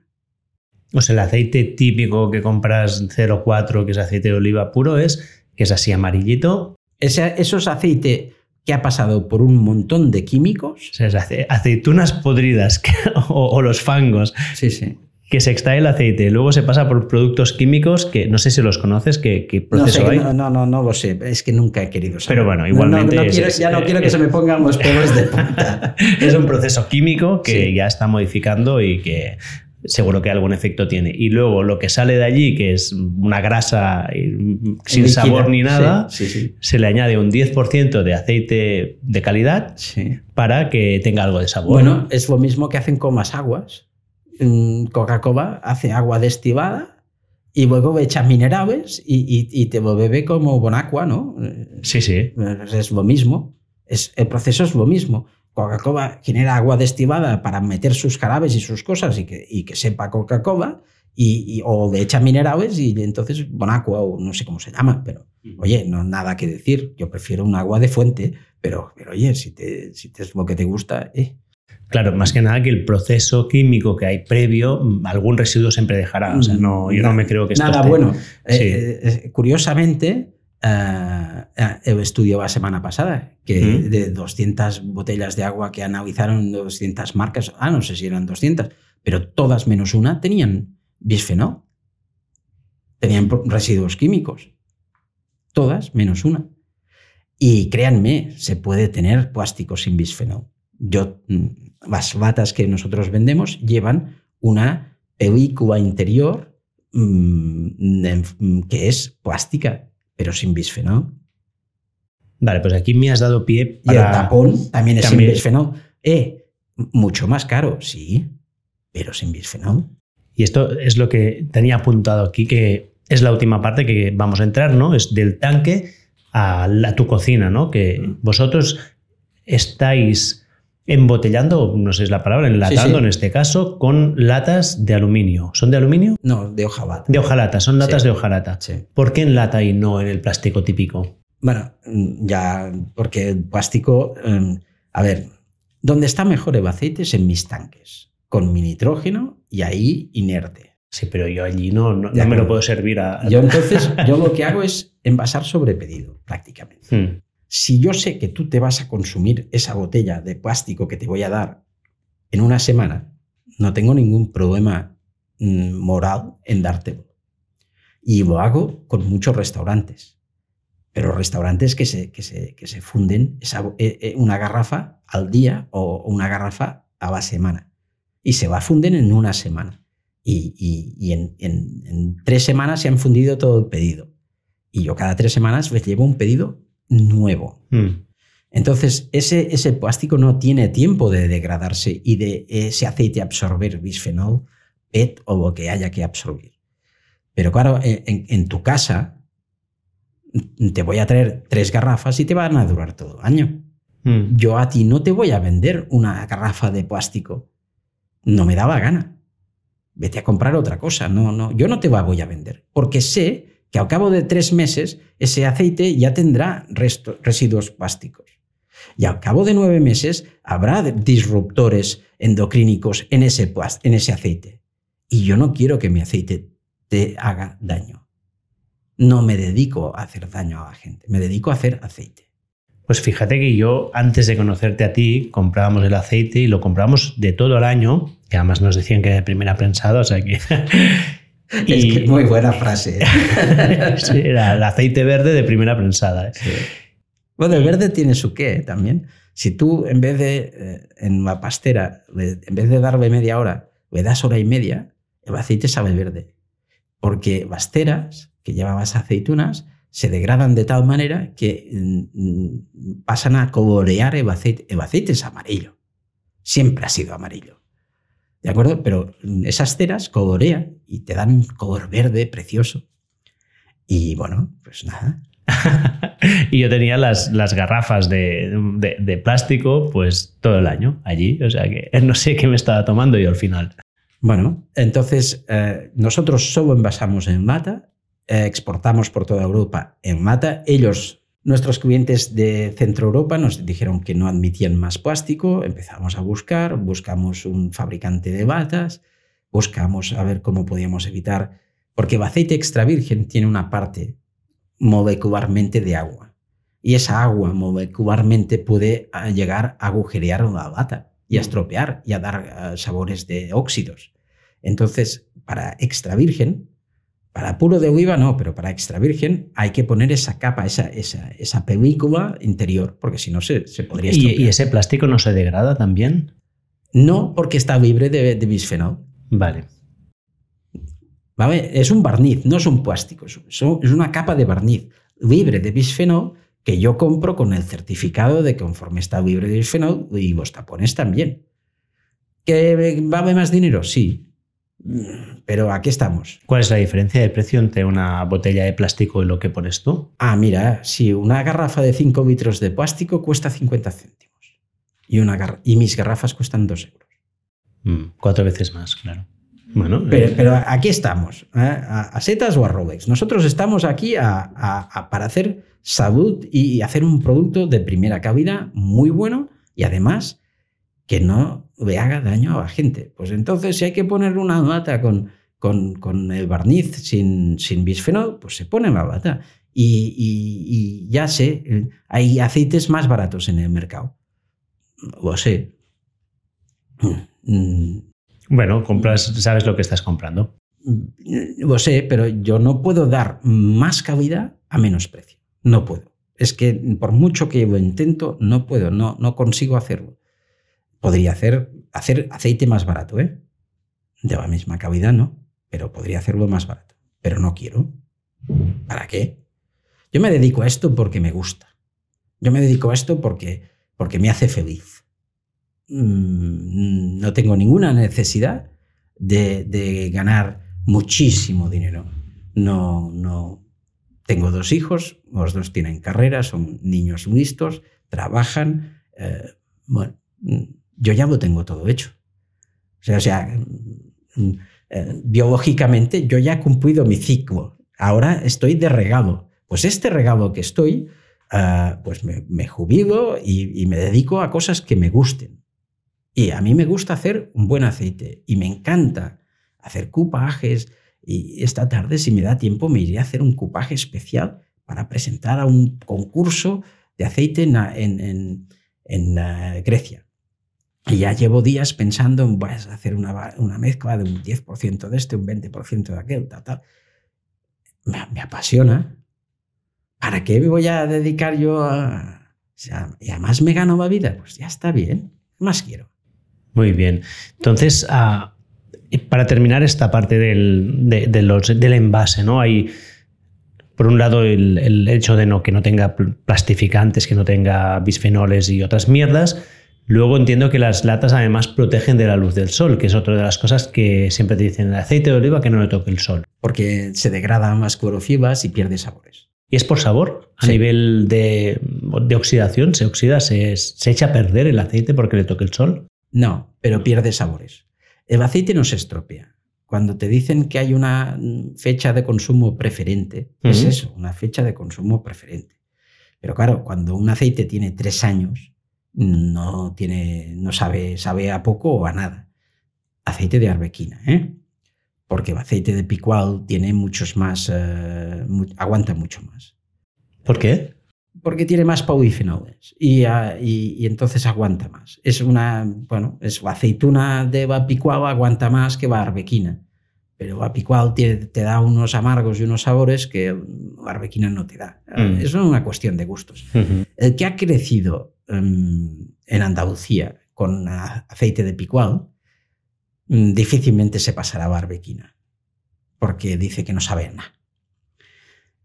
O sea, el aceite típico que compras 0,4, que es aceite de oliva puro, es que es así amarillito. Ese, eso es aceite que ha pasado por un montón de químicos. O sea, ace- aceitunas podridas que- o, o los fangos Sí, sí. que se extrae el aceite, luego se pasa por productos químicos que no sé si los conoces, qué, qué No, sé, proceso hay. no, no, no, no lo sé. Es que nunca he querido saber. Pero bueno, No, igualmente no, quiero- es- ya no quiero que es- se me pongan los pelos de punta. es un proceso químico que Sí. ya está modificando y que seguro que algún efecto tiene. Y luego lo que sale de allí, que es una grasa eh, sin Líquida. sabor ni nada, Sí, sí, sí. se le añade un 10% de aceite de calidad para que tenga algo de sabor. Bueno, es lo mismo que hacen con las aguas. Mm, Coca-Cola hace agua destilada y luego echa minerales y, y- y te lo bebe como Bonacqua, ¿no? Sí, sí. Es lo mismo. Es, el proceso es lo mismo. Coca-Cola genera agua destilada para meter sus jarabes y sus cosas y que, y que sepa Coca-Cola, y, y- o le echa minerales y entonces Bonacqua o no sé cómo se llama, pero oye, no nada que decir. Yo prefiero un agua de fuente, pero, pero oye, si, te, si te es lo que te gusta, eh. Claro, más que nada que el proceso químico que hay previo, mm, algún residuo siempre dejará. O sea, no, yo no me creo que Nada esté- bueno. Eh, Sí. eh, eh, curiosamente, eh, eh, el estudio la semana pasada, que Mm. de 200 botellas de agua que analizaron 200 marcas, ah, no sé si eran 200, pero todas menos una tenían bisfenol. Tenían residuos químicos. Todas menos una. Y créanme, se puede tener plástico sin bisfenol. Yo, mm, las latas que nosotros vendemos llevan una película interior mm, mm, que es plástica, pero sin bisfenol. Vale, pues aquí me has dado pie Y el para... tapón también es También. sin bisfenol. Eh, mucho más caro, sí, pero sin bisfenol. Y esto es lo que tenía apuntado aquí, que es la última parte que vamos a entrar, ¿no? Es del tanque a, la, tu cocina, ¿no? Que vosotros estáis embotellando, no sé si es la palabra, enlatando sí. en este caso, con latas de aluminio. ¿Son de aluminio? No, de hojalata. De hojalata, son latas Sí. de hojalata. ¿Por qué en lata y no en el plástico típico? Bueno, ya, porque el plástico. mm, a ver, donde está mejor el aceite es en mis tanques, con mi nitrógeno y ahí inerte. Sí, pero yo allí no, no, me lo puedo servir a... Yo entonces, yo lo que hago es envasar sobre pedido, prácticamente. Hmm. Si yo sé que tú te vas a consumir esa botella de plástico que te voy a dar en una semana, no tengo ningún problema mm, moral en dártelo. Y lo hago con muchos restaurantes. Pero restaurantes que se, que se, que se funden eh, eh, una garrafa al día o una garrafa a la semana. Y se la funden en una semana. Y, y- y en, en- en tres semanas se han fundido todo el pedido. Y yo cada tres semanas les llevo un pedido nuevo. Hmm. Entonces, ese, ese plástico no tiene tiempo de degradarse y de ese aceite absorber bisfenol, PET o lo que haya que absorber. Pero claro, en, en- tu casa te voy a traer tres garrafas y te van a durar todo el año. Hmm. Yo a ti no te voy a vender una garrafa de plástico. No me daba gana. Vete a comprar otra cosa. No, no, yo no te la voy a vender. Porque sé que al cabo de tres meses ese aceite ya tendrá resto- residuos plásticos. Y al cabo de nueve meses habrá disruptores endocrínicos en ese, en ese aceite. Y yo no quiero que mi aceite te haga daño. No me dedico a hacer daño a la gente, me dedico a hacer aceite. Pues fíjate que yo, antes de conocerte a ti, comprábamos el aceite y lo compramos de todo el año, que además nos decían que de primera prensado, o sea que... Es que muy buena frase. sí, era el aceite verde de primera prensada. ¿eh? Bueno, el verde tiene su qué también. Si tú, en vez de, eh, en la pastera, en vez de darle media hora, le das hora y media, el aceite sabe verde. Porque pasteras que llevabas aceitunas se degradan de tal manera que mm, pasan a colorear el aceite. El aceite es amarillo. Siempre ha sido amarillo. ¿De acuerdo? Pero esas ceras colorean y te dan un color verde precioso. Y bueno, pues nada. y yo tenía las, las garrafas de, plástico pues todo el año allí. O sea que no sé qué me estaba tomando yo al final. Bueno, entonces eh, nosotros solo envasamos en mata, eh, exportamos por toda Europa en mata. Ellos, nuestros clientes de Centro Europa, nos dijeron que no admitían más plástico. Empezamos a buscar, buscamos un fabricante de batas, buscamos a ver cómo podíamos evitar, porque el aceite extra virgen tiene una parte molecularmente de agua. Y esa agua molecularmente puede ah, llegar a agujerear la bata y a estropear y a dar ah, sabores de óxidos. Entonces, para extra virgen, para puro de oliva no, pero para extra virgen hay que poner esa capa, esa, esa, esa película interior, porque si no se, se podría estropear. ¿Y, ese plástico no se degrada también? No, porque está libre de, de bisfenol. Vale. Es un barniz, no es un plástico, es una capa de barniz libre de bisfenol que yo compro con el certificado de que conforme está libre de bisfenol y los tapones también. ¿Que vale más dinero? Sí. Pero aquí estamos. ¿Cuál es la diferencia de precio entre una botella de plástico y lo que pones tú? Ah, mira, si una garrafa de 5 litros de plástico cuesta 50 céntimos y, una y mis garrafas cuestan 2 euros. Mm, cuatro veces más, claro. Bueno, eh, pero, aquí estamos, ¿eh? a, setas o a Rolex. Nosotros estamos aquí para hacer salud y hacer un producto de primera calidad muy bueno y además que no le haga daño a la gente. Pues entonces, si hay que poner una lata con, con, el barniz sin, sin, bisfenol, pues se pone la lata. Y, y, ya sé, hay aceites más baratos en el mercado. Lo sé. Mm, bueno, compras, sabes lo que estás comprando. Lo sé, pero yo no puedo dar más cabida a menos precio. No puedo. Es que por mucho que lo intento, no puedo, no, no consigo hacerlo. Podría hacer, hacer aceite más barato, ¿eh? De la misma cavidad, no, pero podría hacerlo más barato. Pero no quiero. ¿Para qué? Yo me dedico a esto porque me gusta. Yo me dedico a esto porque, porque me hace feliz. Mm, no tengo ninguna necesidad de, ganar muchísimo dinero. No, no. Tengo dos hijos, los dos tienen carrera, son niños listos, trabajan. Eh, bueno, mm, yo ya lo tengo todo hecho. O sea, mm, eh, biológicamente yo ya he cumplido mi ciclo. Ahora estoy de regalo. Pues este regalo que estoy, ah, pues me, jubilo y me dedico a cosas que me gusten. Y a mí me gusta hacer un buen aceite y me encanta hacer cupajes. Y esta tarde, si me da tiempo, me iré a hacer un cupaje especial para presentar a un concurso de aceite en, en, en, eh, Grecia. Y ya llevo días pensando en voy a hacer una, una, mezcla de un 10% de este, un 20% de aquel, tal, tal. Me, apasiona. ¿Para qué me voy a dedicar yo a...? O sea, y además me gano la vida, pues ya está bien. ¿Qué más quiero? Muy bien. Entonces, ah, para terminar esta parte del, del envase, ¿no? Hay, por un lado, el, hecho de no, que no tenga plastificantes, que no tenga bisfenoles y otras mierdas. Luego entiendo que las latas además protegen de la luz del sol, que es otra de las cosas que siempre te dicen, el aceite de oliva que no le toque el sol. Porque se degrada más clorofibras y pierde sabores. ¿Y es por sabor? A nivel de, oxidación, ¿se oxida, se, se echa a perder el aceite porque le toque el sol? No, pero pierde sabores. El aceite no se estropea. Cuando te dicen que hay una fecha de consumo preferente, es eso, una fecha de consumo preferente. Pero claro, cuando un aceite tiene tres años, no, tiene, no sabe, sabe a poco o a nada. Aceite de arbequina, ¿eh? porque el aceite de picual tiene muchos más, eh, mu- aguanta mucho más. ¿Por qué? Porque tiene más polifenoles y, ah, y- y entonces aguanta más. Es una, bueno, es aceituna de picual aguanta más que la arbequina. Pero la picual te, te da unos amargos y unos sabores que la arbequina no te da. Mm. Es una cuestión de gustos. El que ha crecido em, en Andalucía con aceite de picual mm, difícilmente se pasará a barbequina, porque dice que no sabe nada.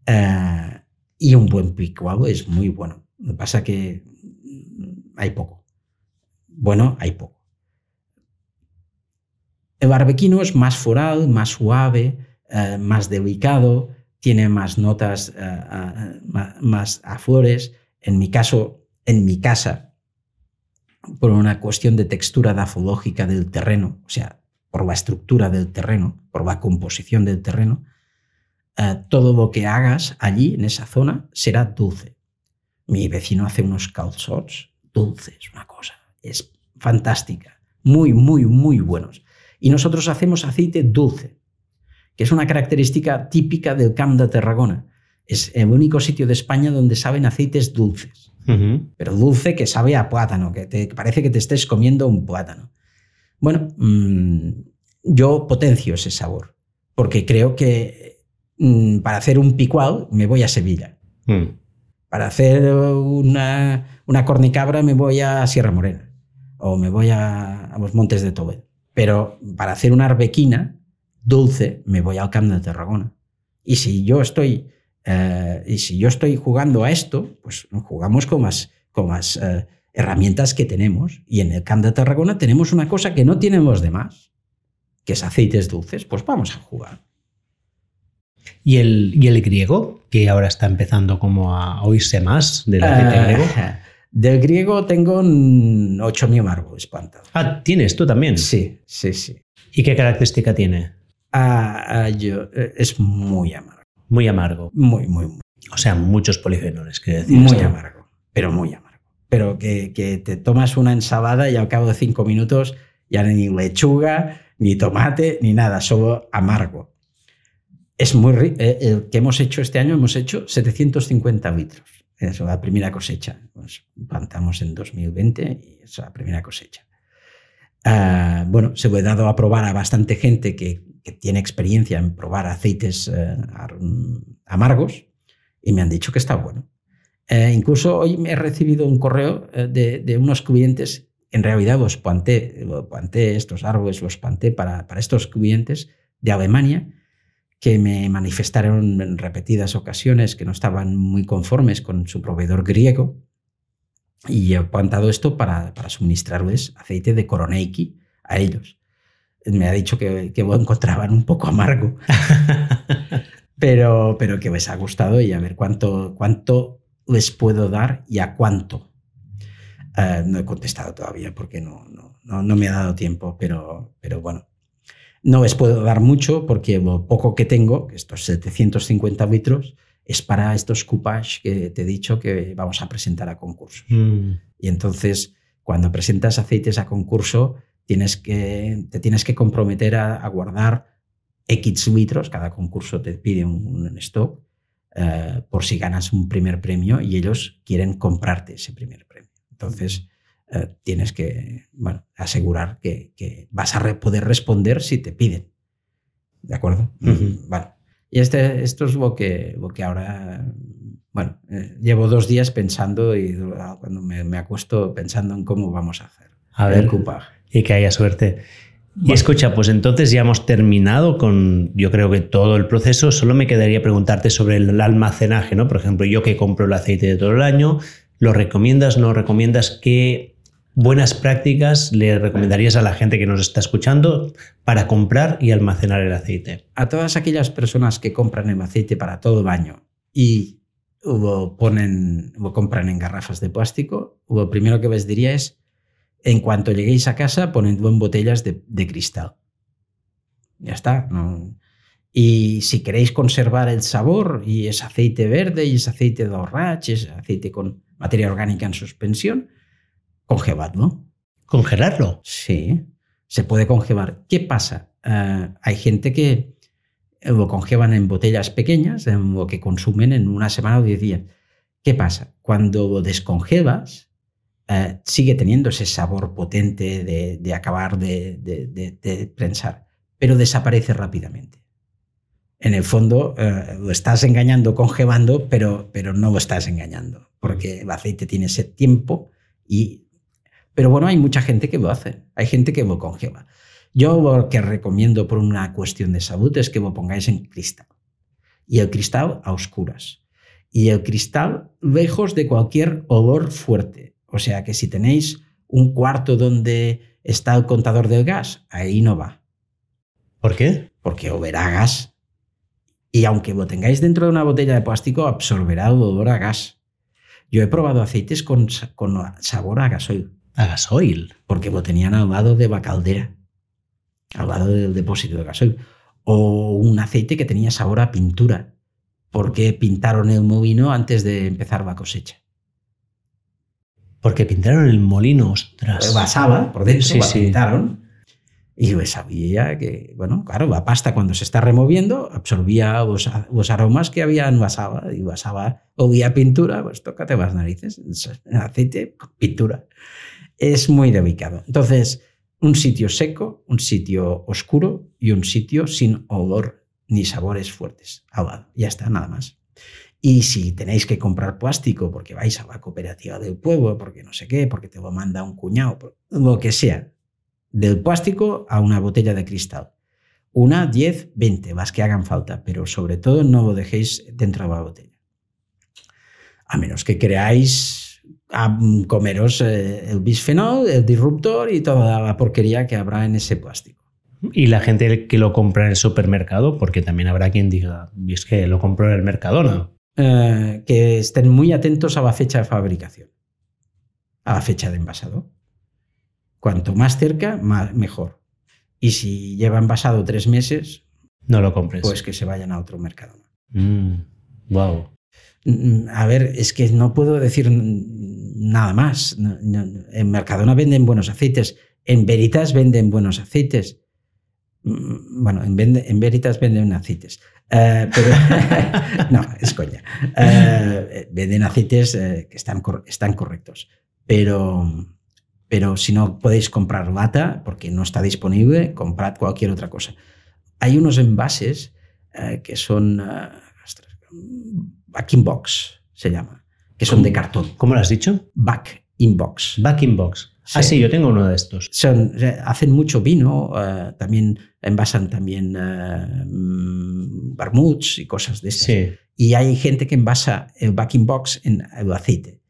Eh, y un buen picual es muy bueno. Lo que pasa que mm, hay poco. Bueno, hay poco. El barbequino es más foral, más suave, eh, más delicado, tiene más notas eh, más a flores. En mi caso, en mi casa, por una cuestión de textura dafológica del terreno, o sea, por la estructura del terreno, por la composición del terreno, eh, todo lo que hagas allí, en esa zona, será dulce. Mi vecino hace unos calzots dulces, una cosa, es fantástica, muy, muy, muy buenos. Y nosotros hacemos aceite dulce, que es una característica típica del Camp de Tarragona. Es el único sitio de España donde saben aceites dulces pero dulce que sabe a plátano, que te que parece que te estés comiendo un plátano. Bueno, mm, yo potencio ese sabor, porque creo que mm, para hacer un picual me voy a Sevilla. Mm. Para hacer una, una cornicabra me voy a Sierra Morena o me voy a, a los Montes de Toledo. Pero para hacer una arbequina dulce me voy al Camp de Tarragona. Y si yo estoy, eh, y si yo estoy jugando a esto, pues jugamos con las, con las eh, herramientas que tenemos. Y en el Camp de Tarragona tenemos una cosa que no tienen los demás, que es aceites dulces. Pues vamos a jugar. ¿Y el, ¿Y el griego? Que ahora está empezando como a oírse más del aceite Ah, griego. Del griego tengo mm, 8.000 árboles plantados. Ah, ¿tienes tú también? Sí, sí, sí. ¿Y qué característica tiene? Ah, ah, yo, eh, es muy amargo. Muy amargo. Muy, muy, muy, O sea, muchos polifenoles, quiero decir. muy amargo. Pero muy amargo. Pero que, que te tomas una ensalada y al cabo de cinco minutos ya no hay ni lechuga, ni tomate, ni nada, solo amargo. Es muy rico. el que hemos hecho este año, hemos hecho 750 litros. Es la primera cosecha. Pues plantamos en 2020 y es la primera cosecha. Ah, bueno, se lo he dado a probar a bastante gente que, que tiene experiencia en probar aceites eh, ar- amargos y me han dicho que está bueno. Eh, incluso hoy me he recibido un correo eh, de, unos clientes, en realidad los planté, los planté estos árboles, los planté para, para estos clientes de Alemania, que me manifestaron en repetidas ocasiones que no estaban muy conformes con su proveedor griego. Y he plantado esto para, para suministrarles aceite de Koroneiki a ellos. Me ha dicho que, que lo encontraban un poco amargo, pero, pero que les ha gustado y a ver cuánto, cuánto les puedo dar y a cuánto. Eh, no he contestado todavía porque no, no, no, no me ha dado tiempo, pero, pero bueno. No les puedo dar mucho porque lo poco que tengo, estos 750 litros, es para estos coupage que te he dicho que vamos a presentar a concursos. Mm. Y entonces, cuando presentas aceites a concurso, tienes que, te tienes que comprometer a, a guardar X litros, cada concurso te pide un, un stock, eh, por si ganas un primer premio y ellos quieren comprarte ese primer premio. Entonces, eh, tienes que bueno, asegurar que, que vas a re- poder responder si te piden. ¿De acuerdo? Ujú. Bueno, y este, esto es lo que, lo que ahora, bueno, eh, llevo dos días pensando y ah, cuando me, me acuesto pensando en cómo vamos a hacer A el ver, coupage. Y que haya suerte. Y escucha, pues entonces ya hemos terminado con, yo creo que todo el proceso. Solo me quedaría preguntarte sobre el almacenaje, ¿no? Por ejemplo, yo que compro el aceite de todo el año, ¿lo recomiendas, no recomiendas? ¿Qué buenas prácticas le recomendarías a la gente que nos está escuchando para comprar y almacenar el aceite? a todas aquellas personas que compran el aceite para todo el año y lo ponen, lo compran en garrafas de plástico, lo primero que les diría es, en cuanto lleguéis a casa, ponedlo en botellas de, de cristal. Ya está. ¿no? Y si queréis conservar el sabor y es aceite verde y es aceite de borrache, es aceite con materia orgánica en suspensión, congeladlo. Congelarlo. Sí, se puede congelar. ¿Qué pasa? eh, hay gente que lo congelan en botellas pequeñas, en lo que consumen en una semana o diez días. ¿Qué pasa? Cuando lo descongelas, eh, sigue teniendo ese sabor potente de, acabar de, de, prensar, pero desaparece rápidamente. En el fondo eh, lo estás engañando congelando, pero, pero no lo estás engañando, porque el aceite tiene ese tiempo y... Pero bueno, hay mucha gente que lo hace, hay gente que lo congela. Yo lo que recomiendo por una cuestión de salud es que lo pongáis en cristal. Y el cristal a oscuras. Y el cristal lejos de cualquier olor fuerte. O sea que si tenéis un cuarto donde está el contador del gas, ahí no va. ¿Por qué? Porque olerá gas. Y aunque lo tengáis dentro de una botella de plástico, absorberá el olor a gas. Yo he probado aceites con, con sabor a gasoil. ¿A gasoil? Porque lo tenían al lado de la caldera al lado del depósito de gasoil. O un aceite que tenía sabor a pintura, porque pintaron el molino antes de empezar la cosecha. Porque pintaron el molino, ostras. Basaba por dentro, sí, pintaron. Y yo sabía que, bueno, claro, la pasta cuando se está removiendo absorbía los, aromas que había en basaba. Y basaba obvia pintura, pues tócate las narices. Aceite, pintura. Es muy delicado. Entonces, un sitio seco, un sitio oscuro y un sitio sin olor ni sabores fuertes. Ya está, nada más. Y si tenéis que comprar plástico porque vais a la cooperativa del pueblo, porque no sé qué, porque te lo manda un cuñado, lo que sea, del plástico a una botella de cristal. Una, diez, veinte, las que hagan falta, pero sobre todo no lo dejéis dentro de la botella. A menos que creáis a comeros eh, el bisfenol, el disruptor y toda la porquería que habrá en ese plástico. Y la gente que lo compra en el supermercado, porque también habrá quien diga, es que lo compró en el Mercadona. Eh, que estén muy atentos a la fecha de fabricación, a la fecha de envasado. Cuanto más cerca, mejor. Y si lleva envasado tres meses, no lo compres. Pues que se vayan a otro Mercadona. wow. Mm, a ver, es que no puedo decir nada más. En Mercadona venden buenos aceites, en Veritas venden buenos aceites. Mm, bueno, en, Veritas venden aceites. Eh, pero no, es coña. Eh, venden aceites eh, que están, están correctos. Pero, pero si no podéis comprar lata porque no está disponible, comprad cualquier otra cosa. Hay unos envases que son back in box, se llama, que son de cartón. ¿Cómo lo has dicho? Back in box. Back in box. Ah, sí, yo tengo uno de estos. Son, hacen mucho vino, eh, también envasan también uh, y cosas de estas. Sí. Y hay gente que envasa el back in box en el aceite.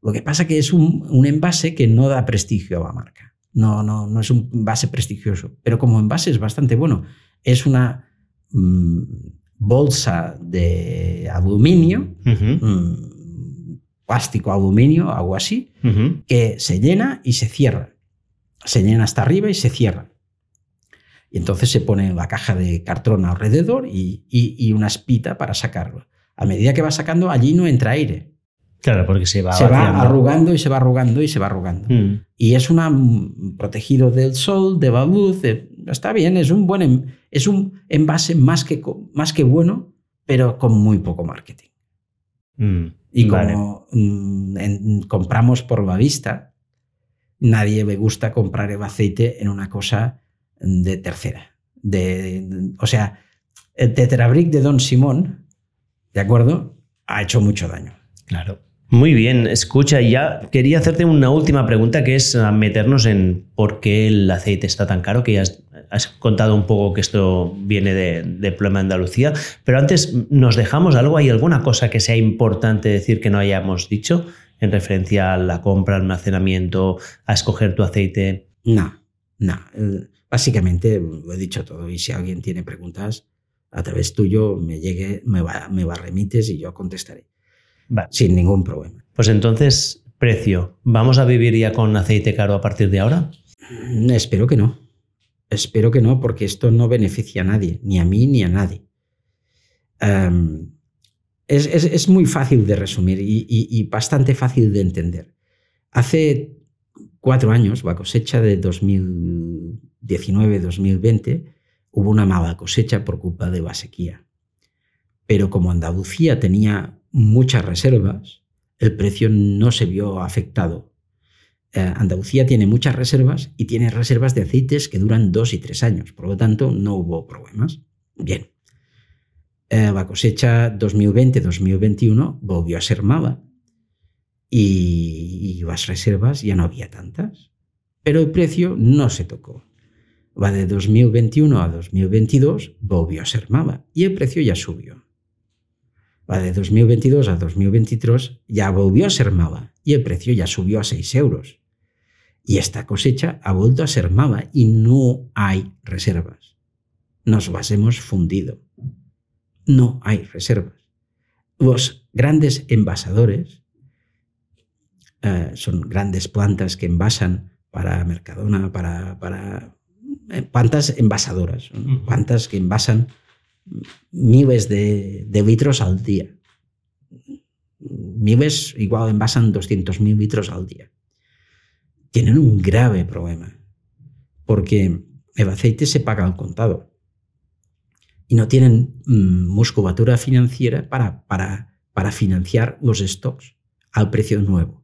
Lo que pasa que es un, un, envase que no da prestigio a la marca. No, no, no es un envase prestigioso, pero como envase es bastante bueno. Es una mm, bolsa de aluminio, mm, plástico aluminio, algo así, que se llena y se cierra. Se llena hasta arriba y se cierra. Y entonces se pone la caja de cartón alrededor y, una espita para sacarlo. A medida que va sacando, allí no entra aire. Claro, porque se va, se va arrugando y se va arrugando y se va arrugando. Mm. Y es una mm, protegido del sol, de la luz, está bien, es un buen es un envase más que, más que bueno, pero con muy poco marketing. Mm, y como compramos por la vista, nadie le gusta comprar el aceite en una cosa de tercera. De, o sea, el tetrabric de Don Simón, ¿de acuerdo? Ha hecho mucho daño. Claro. Muy bien, escucha, ya quería hacerte una última pregunta que es meternos en por qué el aceite está tan caro, que ya has, contado un poco que esto viene de, de Problema Andalucía, pero antes nos dejamos algo, ¿hay alguna cosa que sea importante decir que no hayamos dicho en referencia a la compra, al almacenamiento, a escoger tu aceite? No, no, básicamente lo he dicho todo y si alguien tiene preguntas, a través tuyo me llegue, me va, me va remites y yo contestaré. Sin ningún problema. Pues entonces, precio. ¿Vamos a vivir ya con aceite caro a partir de ahora? Mm, espero que no. Espero que no, porque esto no beneficia a nadie, ni a mí ni a nadie. es, muy fácil de resumir y, bastante fácil de entender. Hace cuatro años, la cosecha de 2019-2020, hubo una mala cosecha por culpa de la sequía. Pero como Andalucía tenía muchas reservas, el precio no se vio afectado. Eh, Andalucía tiene muchas reservas y tiene reservas de aceites que duran dos y tres años, por lo tanto no hubo problemas. Bien. Eh, la cosecha 2020-2021 volvió a ser mala y, y las reservas ya no había tantas, pero el precio no se tocó. Va de 2021 a 2022 volvió a ser mala y el precio ya subió. Va de 2022 a 2023 ya volvió a ser mala y el precio ya subió a 6 euros. Y esta cosecha ha vuelto a ser mala y no hay reservas. Nos las hemos fundido. No hay reservas. Los grandes envasadores eh, son grandes plantas que envasan para Mercadona, para, para eh, plantas envasadoras, plantas que envasan miles de, litros al día. Miles igual envasan 200.000 litros al día. Tienen un grave problema, porque el aceite se paga al contado y no tienen mm, musculatura financiera para, para, para financiar los stocks al precio nuevo.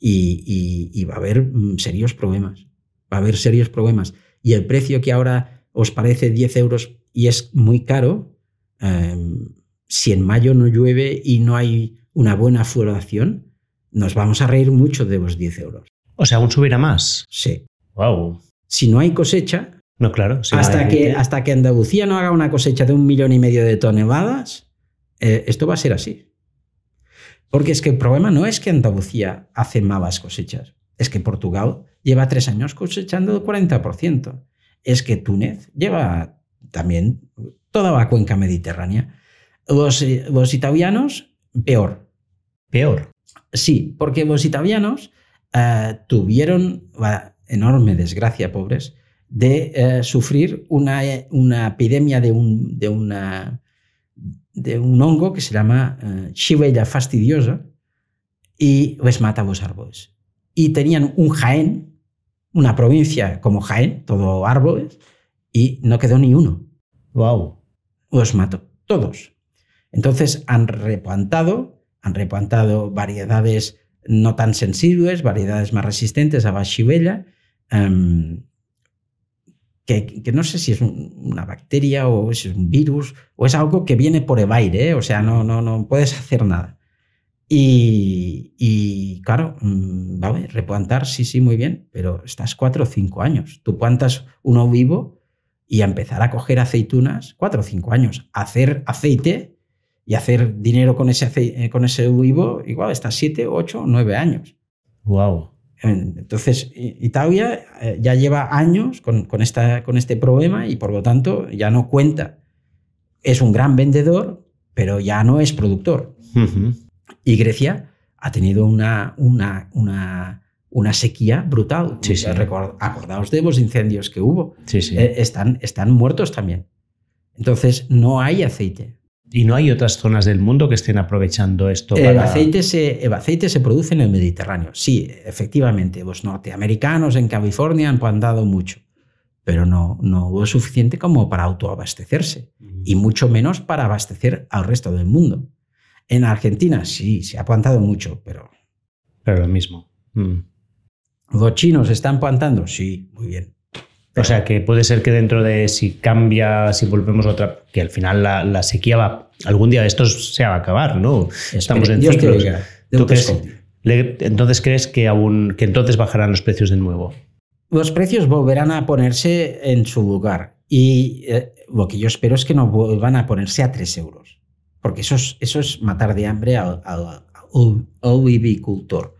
Y, va a haber mm, serios problemas. Va a haber serios problemas. Y el precio que ahora os parece 10 euros y es muy caro, em, si en mayo no llueve y no hay una buena floración, nos vamos a reír mucho de los 10 euros. O sea, aún subirá más. Sí. Wow. Si no hay cosecha, no, claro. hasta, que, hasta que Andalucía no haga una cosecha de un millón y medio de toneladas, eh, esto va a ser así. Porque es que el problema no es que Andalucía hace malas cosechas, es que Portugal lleva tres años cosechando el 40%. Es que Túnez lleva también toda la cuenca mediterránea. Los, los italianos, peor. Peor. Sí, porque los italianos eh, tuvieron la enorme desgracia, pobres, de eh, sufrir una, una, epidemia de un, de, una, de un hongo que se llama uh, fastidiosa y les mata los árboles. Y tenían un Jaén, una provincia como Jaén, todo árboles, y no quedó ni uno. Wow. Los mató, todos. Entonces han replantado, han replantado variedades no tan sensibles, variedades más resistentes a la chivella, em, que, no sé si es una bacteria o es un virus o es algo que viene por el aire, ¿eh? o sea, no, no, no puedes hacer nada. Y, y, claro, mm, vale, replantar, sí, sí, muy bien, pero estás cuatro o cinco años. Tú plantas uno vivo y a empezar a coger aceitunas, cuatro o cinco años, hacer aceite y hacer dinero con ese, eh, con ese vivo, igual está siete, ocho, nueve años. Wow. Entonces, Italia eh, ya lleva años con, con, esta, con este problema y por lo tanto ya no cuenta. Es un gran vendedor, pero ya no es productor. Y Grecia ha tenido una, una, una, una sequía brutal. Sí, sí. Acordaos de los incendios que hubo. Sí, sí. Eh, están, están muertos también. Entonces, no hay aceite. ¿Y no hay otras zonas del mundo que estén aprovechando esto? Para... El, aceite se, el aceite se produce en el Mediterráneo. Sí, efectivamente. Los norteamericanos en California han plantado mucho, pero no, no hubo suficiente como para autoabastecerse, y mucho menos para abastecer al resto del mundo. En Argentina sí, se ha plantado mucho, pero... Pero lo mismo. Mm. ¿Los chinos están plantando? Sí, muy bien. O sea, que puede ser que dentro de si cambia, si volvemos a otra, que al final la, sequía va, algún día de estos se va a acabar, ¿no? Estamos en ciclos. entonces, ¿crees que, aún, que entonces bajarán los precios de nuevo? Los precios volverán a ponerse en su lugar y eh, lo que yo espero es que no vuelvan a ponerse a 3 euros, porque eso es, eso es matar de hambre al, al, al vivicultor.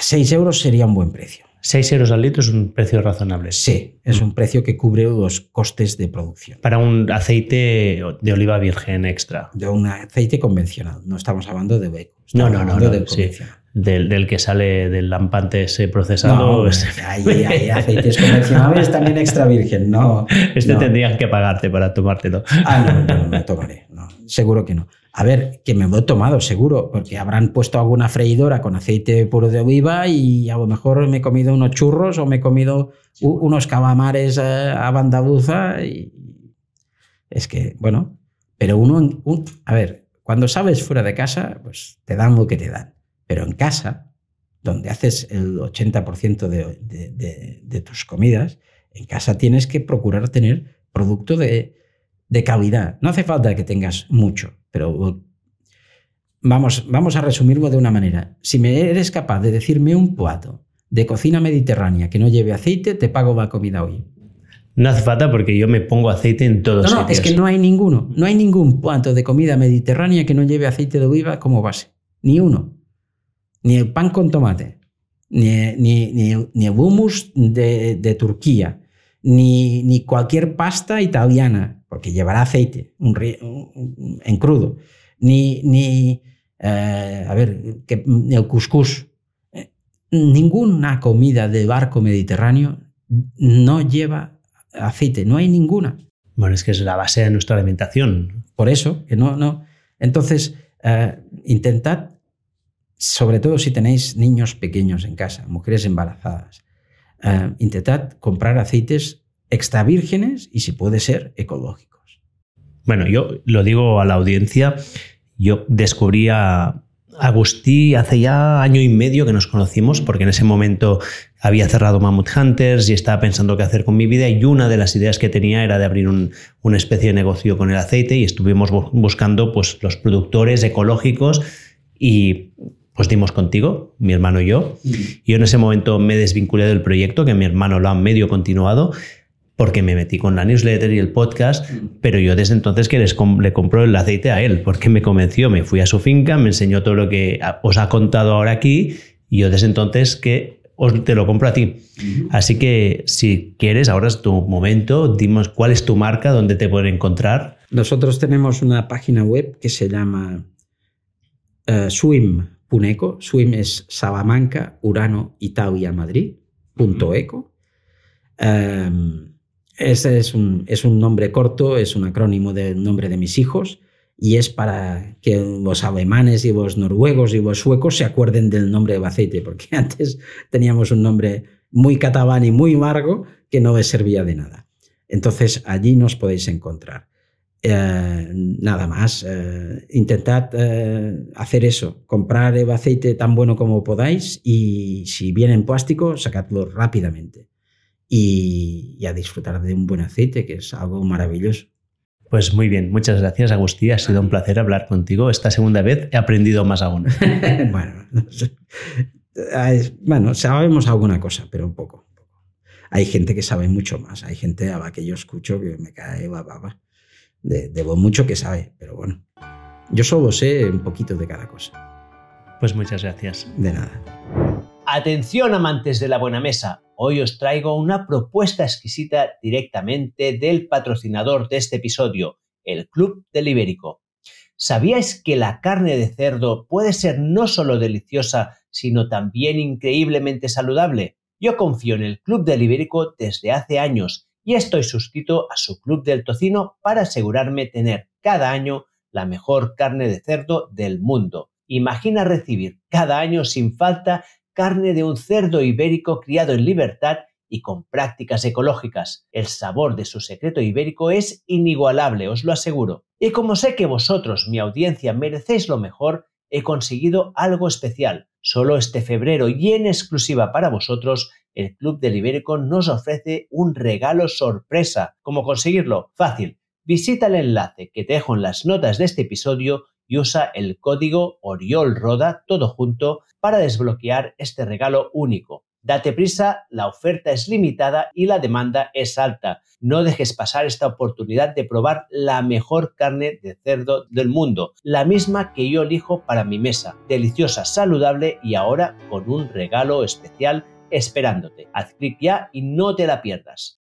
6 euros sería un buen precio. 6 euros al litro es un precio razonable. Sí, es un precio que cubre los costes de producción. Para un aceite de oliva virgen extra. De un aceite convencional. No estamos hablando de beco. No, no, no. Del, del, que sale del lampante ese procesado. No, hay, aceites convencionales también extra virgen. No, este tendrían que pagarte para tomártelo. Ah, no, no, no, tomaré. No, seguro que no. A ver, que me lo he tomado seguro, porque habrán puesto alguna freidora con aceite puro de oliva y a lo mejor me he comido unos churros o me he comido unos calamares eh, a bandabuza y es que, bueno, pero uno, a ver, cuando sabes fuera de casa, pues te dan lo que te dan, pero en casa, donde haces el 80% de, de, tus comidas, en casa tienes que procurar tener producto de, de calidad. No hace falta que tengas mucho, pero vamos, vamos a resumirlo de una manera. Si me eres capaz de decirme un plato de cocina mediterránea que no lleve aceite, te pago la comida hoy. No hace falta porque yo me pongo aceite en todos No, no, es que no hay ninguno. No hay ningún plato de comida mediterránea que no lleve aceite de oliva como base. Ni uno. Ni el pan con tomate. Ni, ni, el hummus de, de Turquía. Ni, ni, cualquier pasta italiana porque llevará aceite en crudo, ni, ni eh, a ver, que, el cuscús. Eh, ninguna comida de barco mediterráneo no lleva aceite, no hay ninguna. Bueno, es que es la base de nuestra alimentación. Por eso, que no, no. Entonces, eh, intentad, sobre todo si tenéis niños pequeños en casa, mujeres embarazadas, intentad comprar aceites extra vírgenes y si puede ser ecológicos. Bueno, yo lo digo a la audiencia, yo descubrí a Agustí hace ya año y medio que nos conocimos, porque en ese momento había cerrado Mammoth Hunters y estaba pensando qué hacer con mi vida y una de las ideas que tenía era de abrir una especie de negocio con el aceite y estuvimos buscando pues, los productores ecológicos y pues dimos contigo, mi hermano y yo. Mm. Yo en ese momento me desvinculé del proyecto, que mi hermano lo ha medio continuado, porque me metí con la newsletter y el podcast, mm. pero yo desde entonces que les le compro el aceite a él, porque me convenció, me fui a su finca, me enseñó todo lo que os ha contado ahora aquí, y yo desde entonces que os, te lo compro a ti. Así que si quieres, ahora es tu momento, dimos cuál es tu marca, dónde te pueden encontrar. Nosotros tenemos una página web que se llama uh, Swim. Puneco, Swim es Salamanca, Urano, Italia, Madrid, punto eco. Em, ese es un, es un nombre corto, es un acrónimo del nombre de mis hijos y es para que los alemanes y los noruegos y los suecos se acuerden del nombre de aceite, porque antes teníamos un nombre muy catalán y muy largo que no les servía de nada. Entonces allí nos podéis encontrar. Eh, nada más, eh, intentad eh, hacer eso, comprar el aceite tan bueno como podáis y si viene en plástico, sacadlo rápidamente y, a disfrutar de un buen aceite, que es algo maravilloso. Pues muy bien, muchas gracias Agustín, ha sido un placer hablar contigo. Esta segunda vez he aprendido más aún. bueno, bueno, sabemos alguna cosa, pero un poco, Hay gente que sabe mucho más, hay gente a la que yo escucho que me cae baba, de, de lo mucho que sabe, pero bueno, yo solo sé un poquito de cada cosa. Pues muchas gracias. De nada. Atención amantes de la buena mesa, hoy os traigo una propuesta exquisita directamente del patrocinador de este episodio, el Club del Ibérico. ¿Sabíais que la carne de cerdo puede ser no solo deliciosa, sino también increíblemente saludable? Yo confío en el Club del Ibérico desde hace años y estoy suscrito a su Club del Tocino para asegurarme tener cada año la mejor carne de cerdo del mundo. Imagina recibir cada año sin falta carne de un cerdo ibérico criado en libertad y con prácticas ecológicas. El sabor de su secreto ibérico es inigualable, os lo aseguro. Y como sé que vosotros, mi audiencia, merecéis lo mejor, he conseguido algo especial. Solo este febrero y en exclusiva para vosotros, el Club del Ibérico nos ofrece un regalo sorpresa. ¿Cómo conseguirlo? Fácil. Visita el enlace que te dejo en las notas de este episodio y usa el código OriolRoda todo junto para desbloquear este regalo único. Date prisa, la oferta es limitada y la demanda es alta. No dejes pasar esta oportunidad de probar la mejor carne de cerdo del mundo, la misma que yo elijo para mi mesa. Deliciosa, saludable y ahora con un regalo especial esperándote. Haz clic ya y no te la pierdas.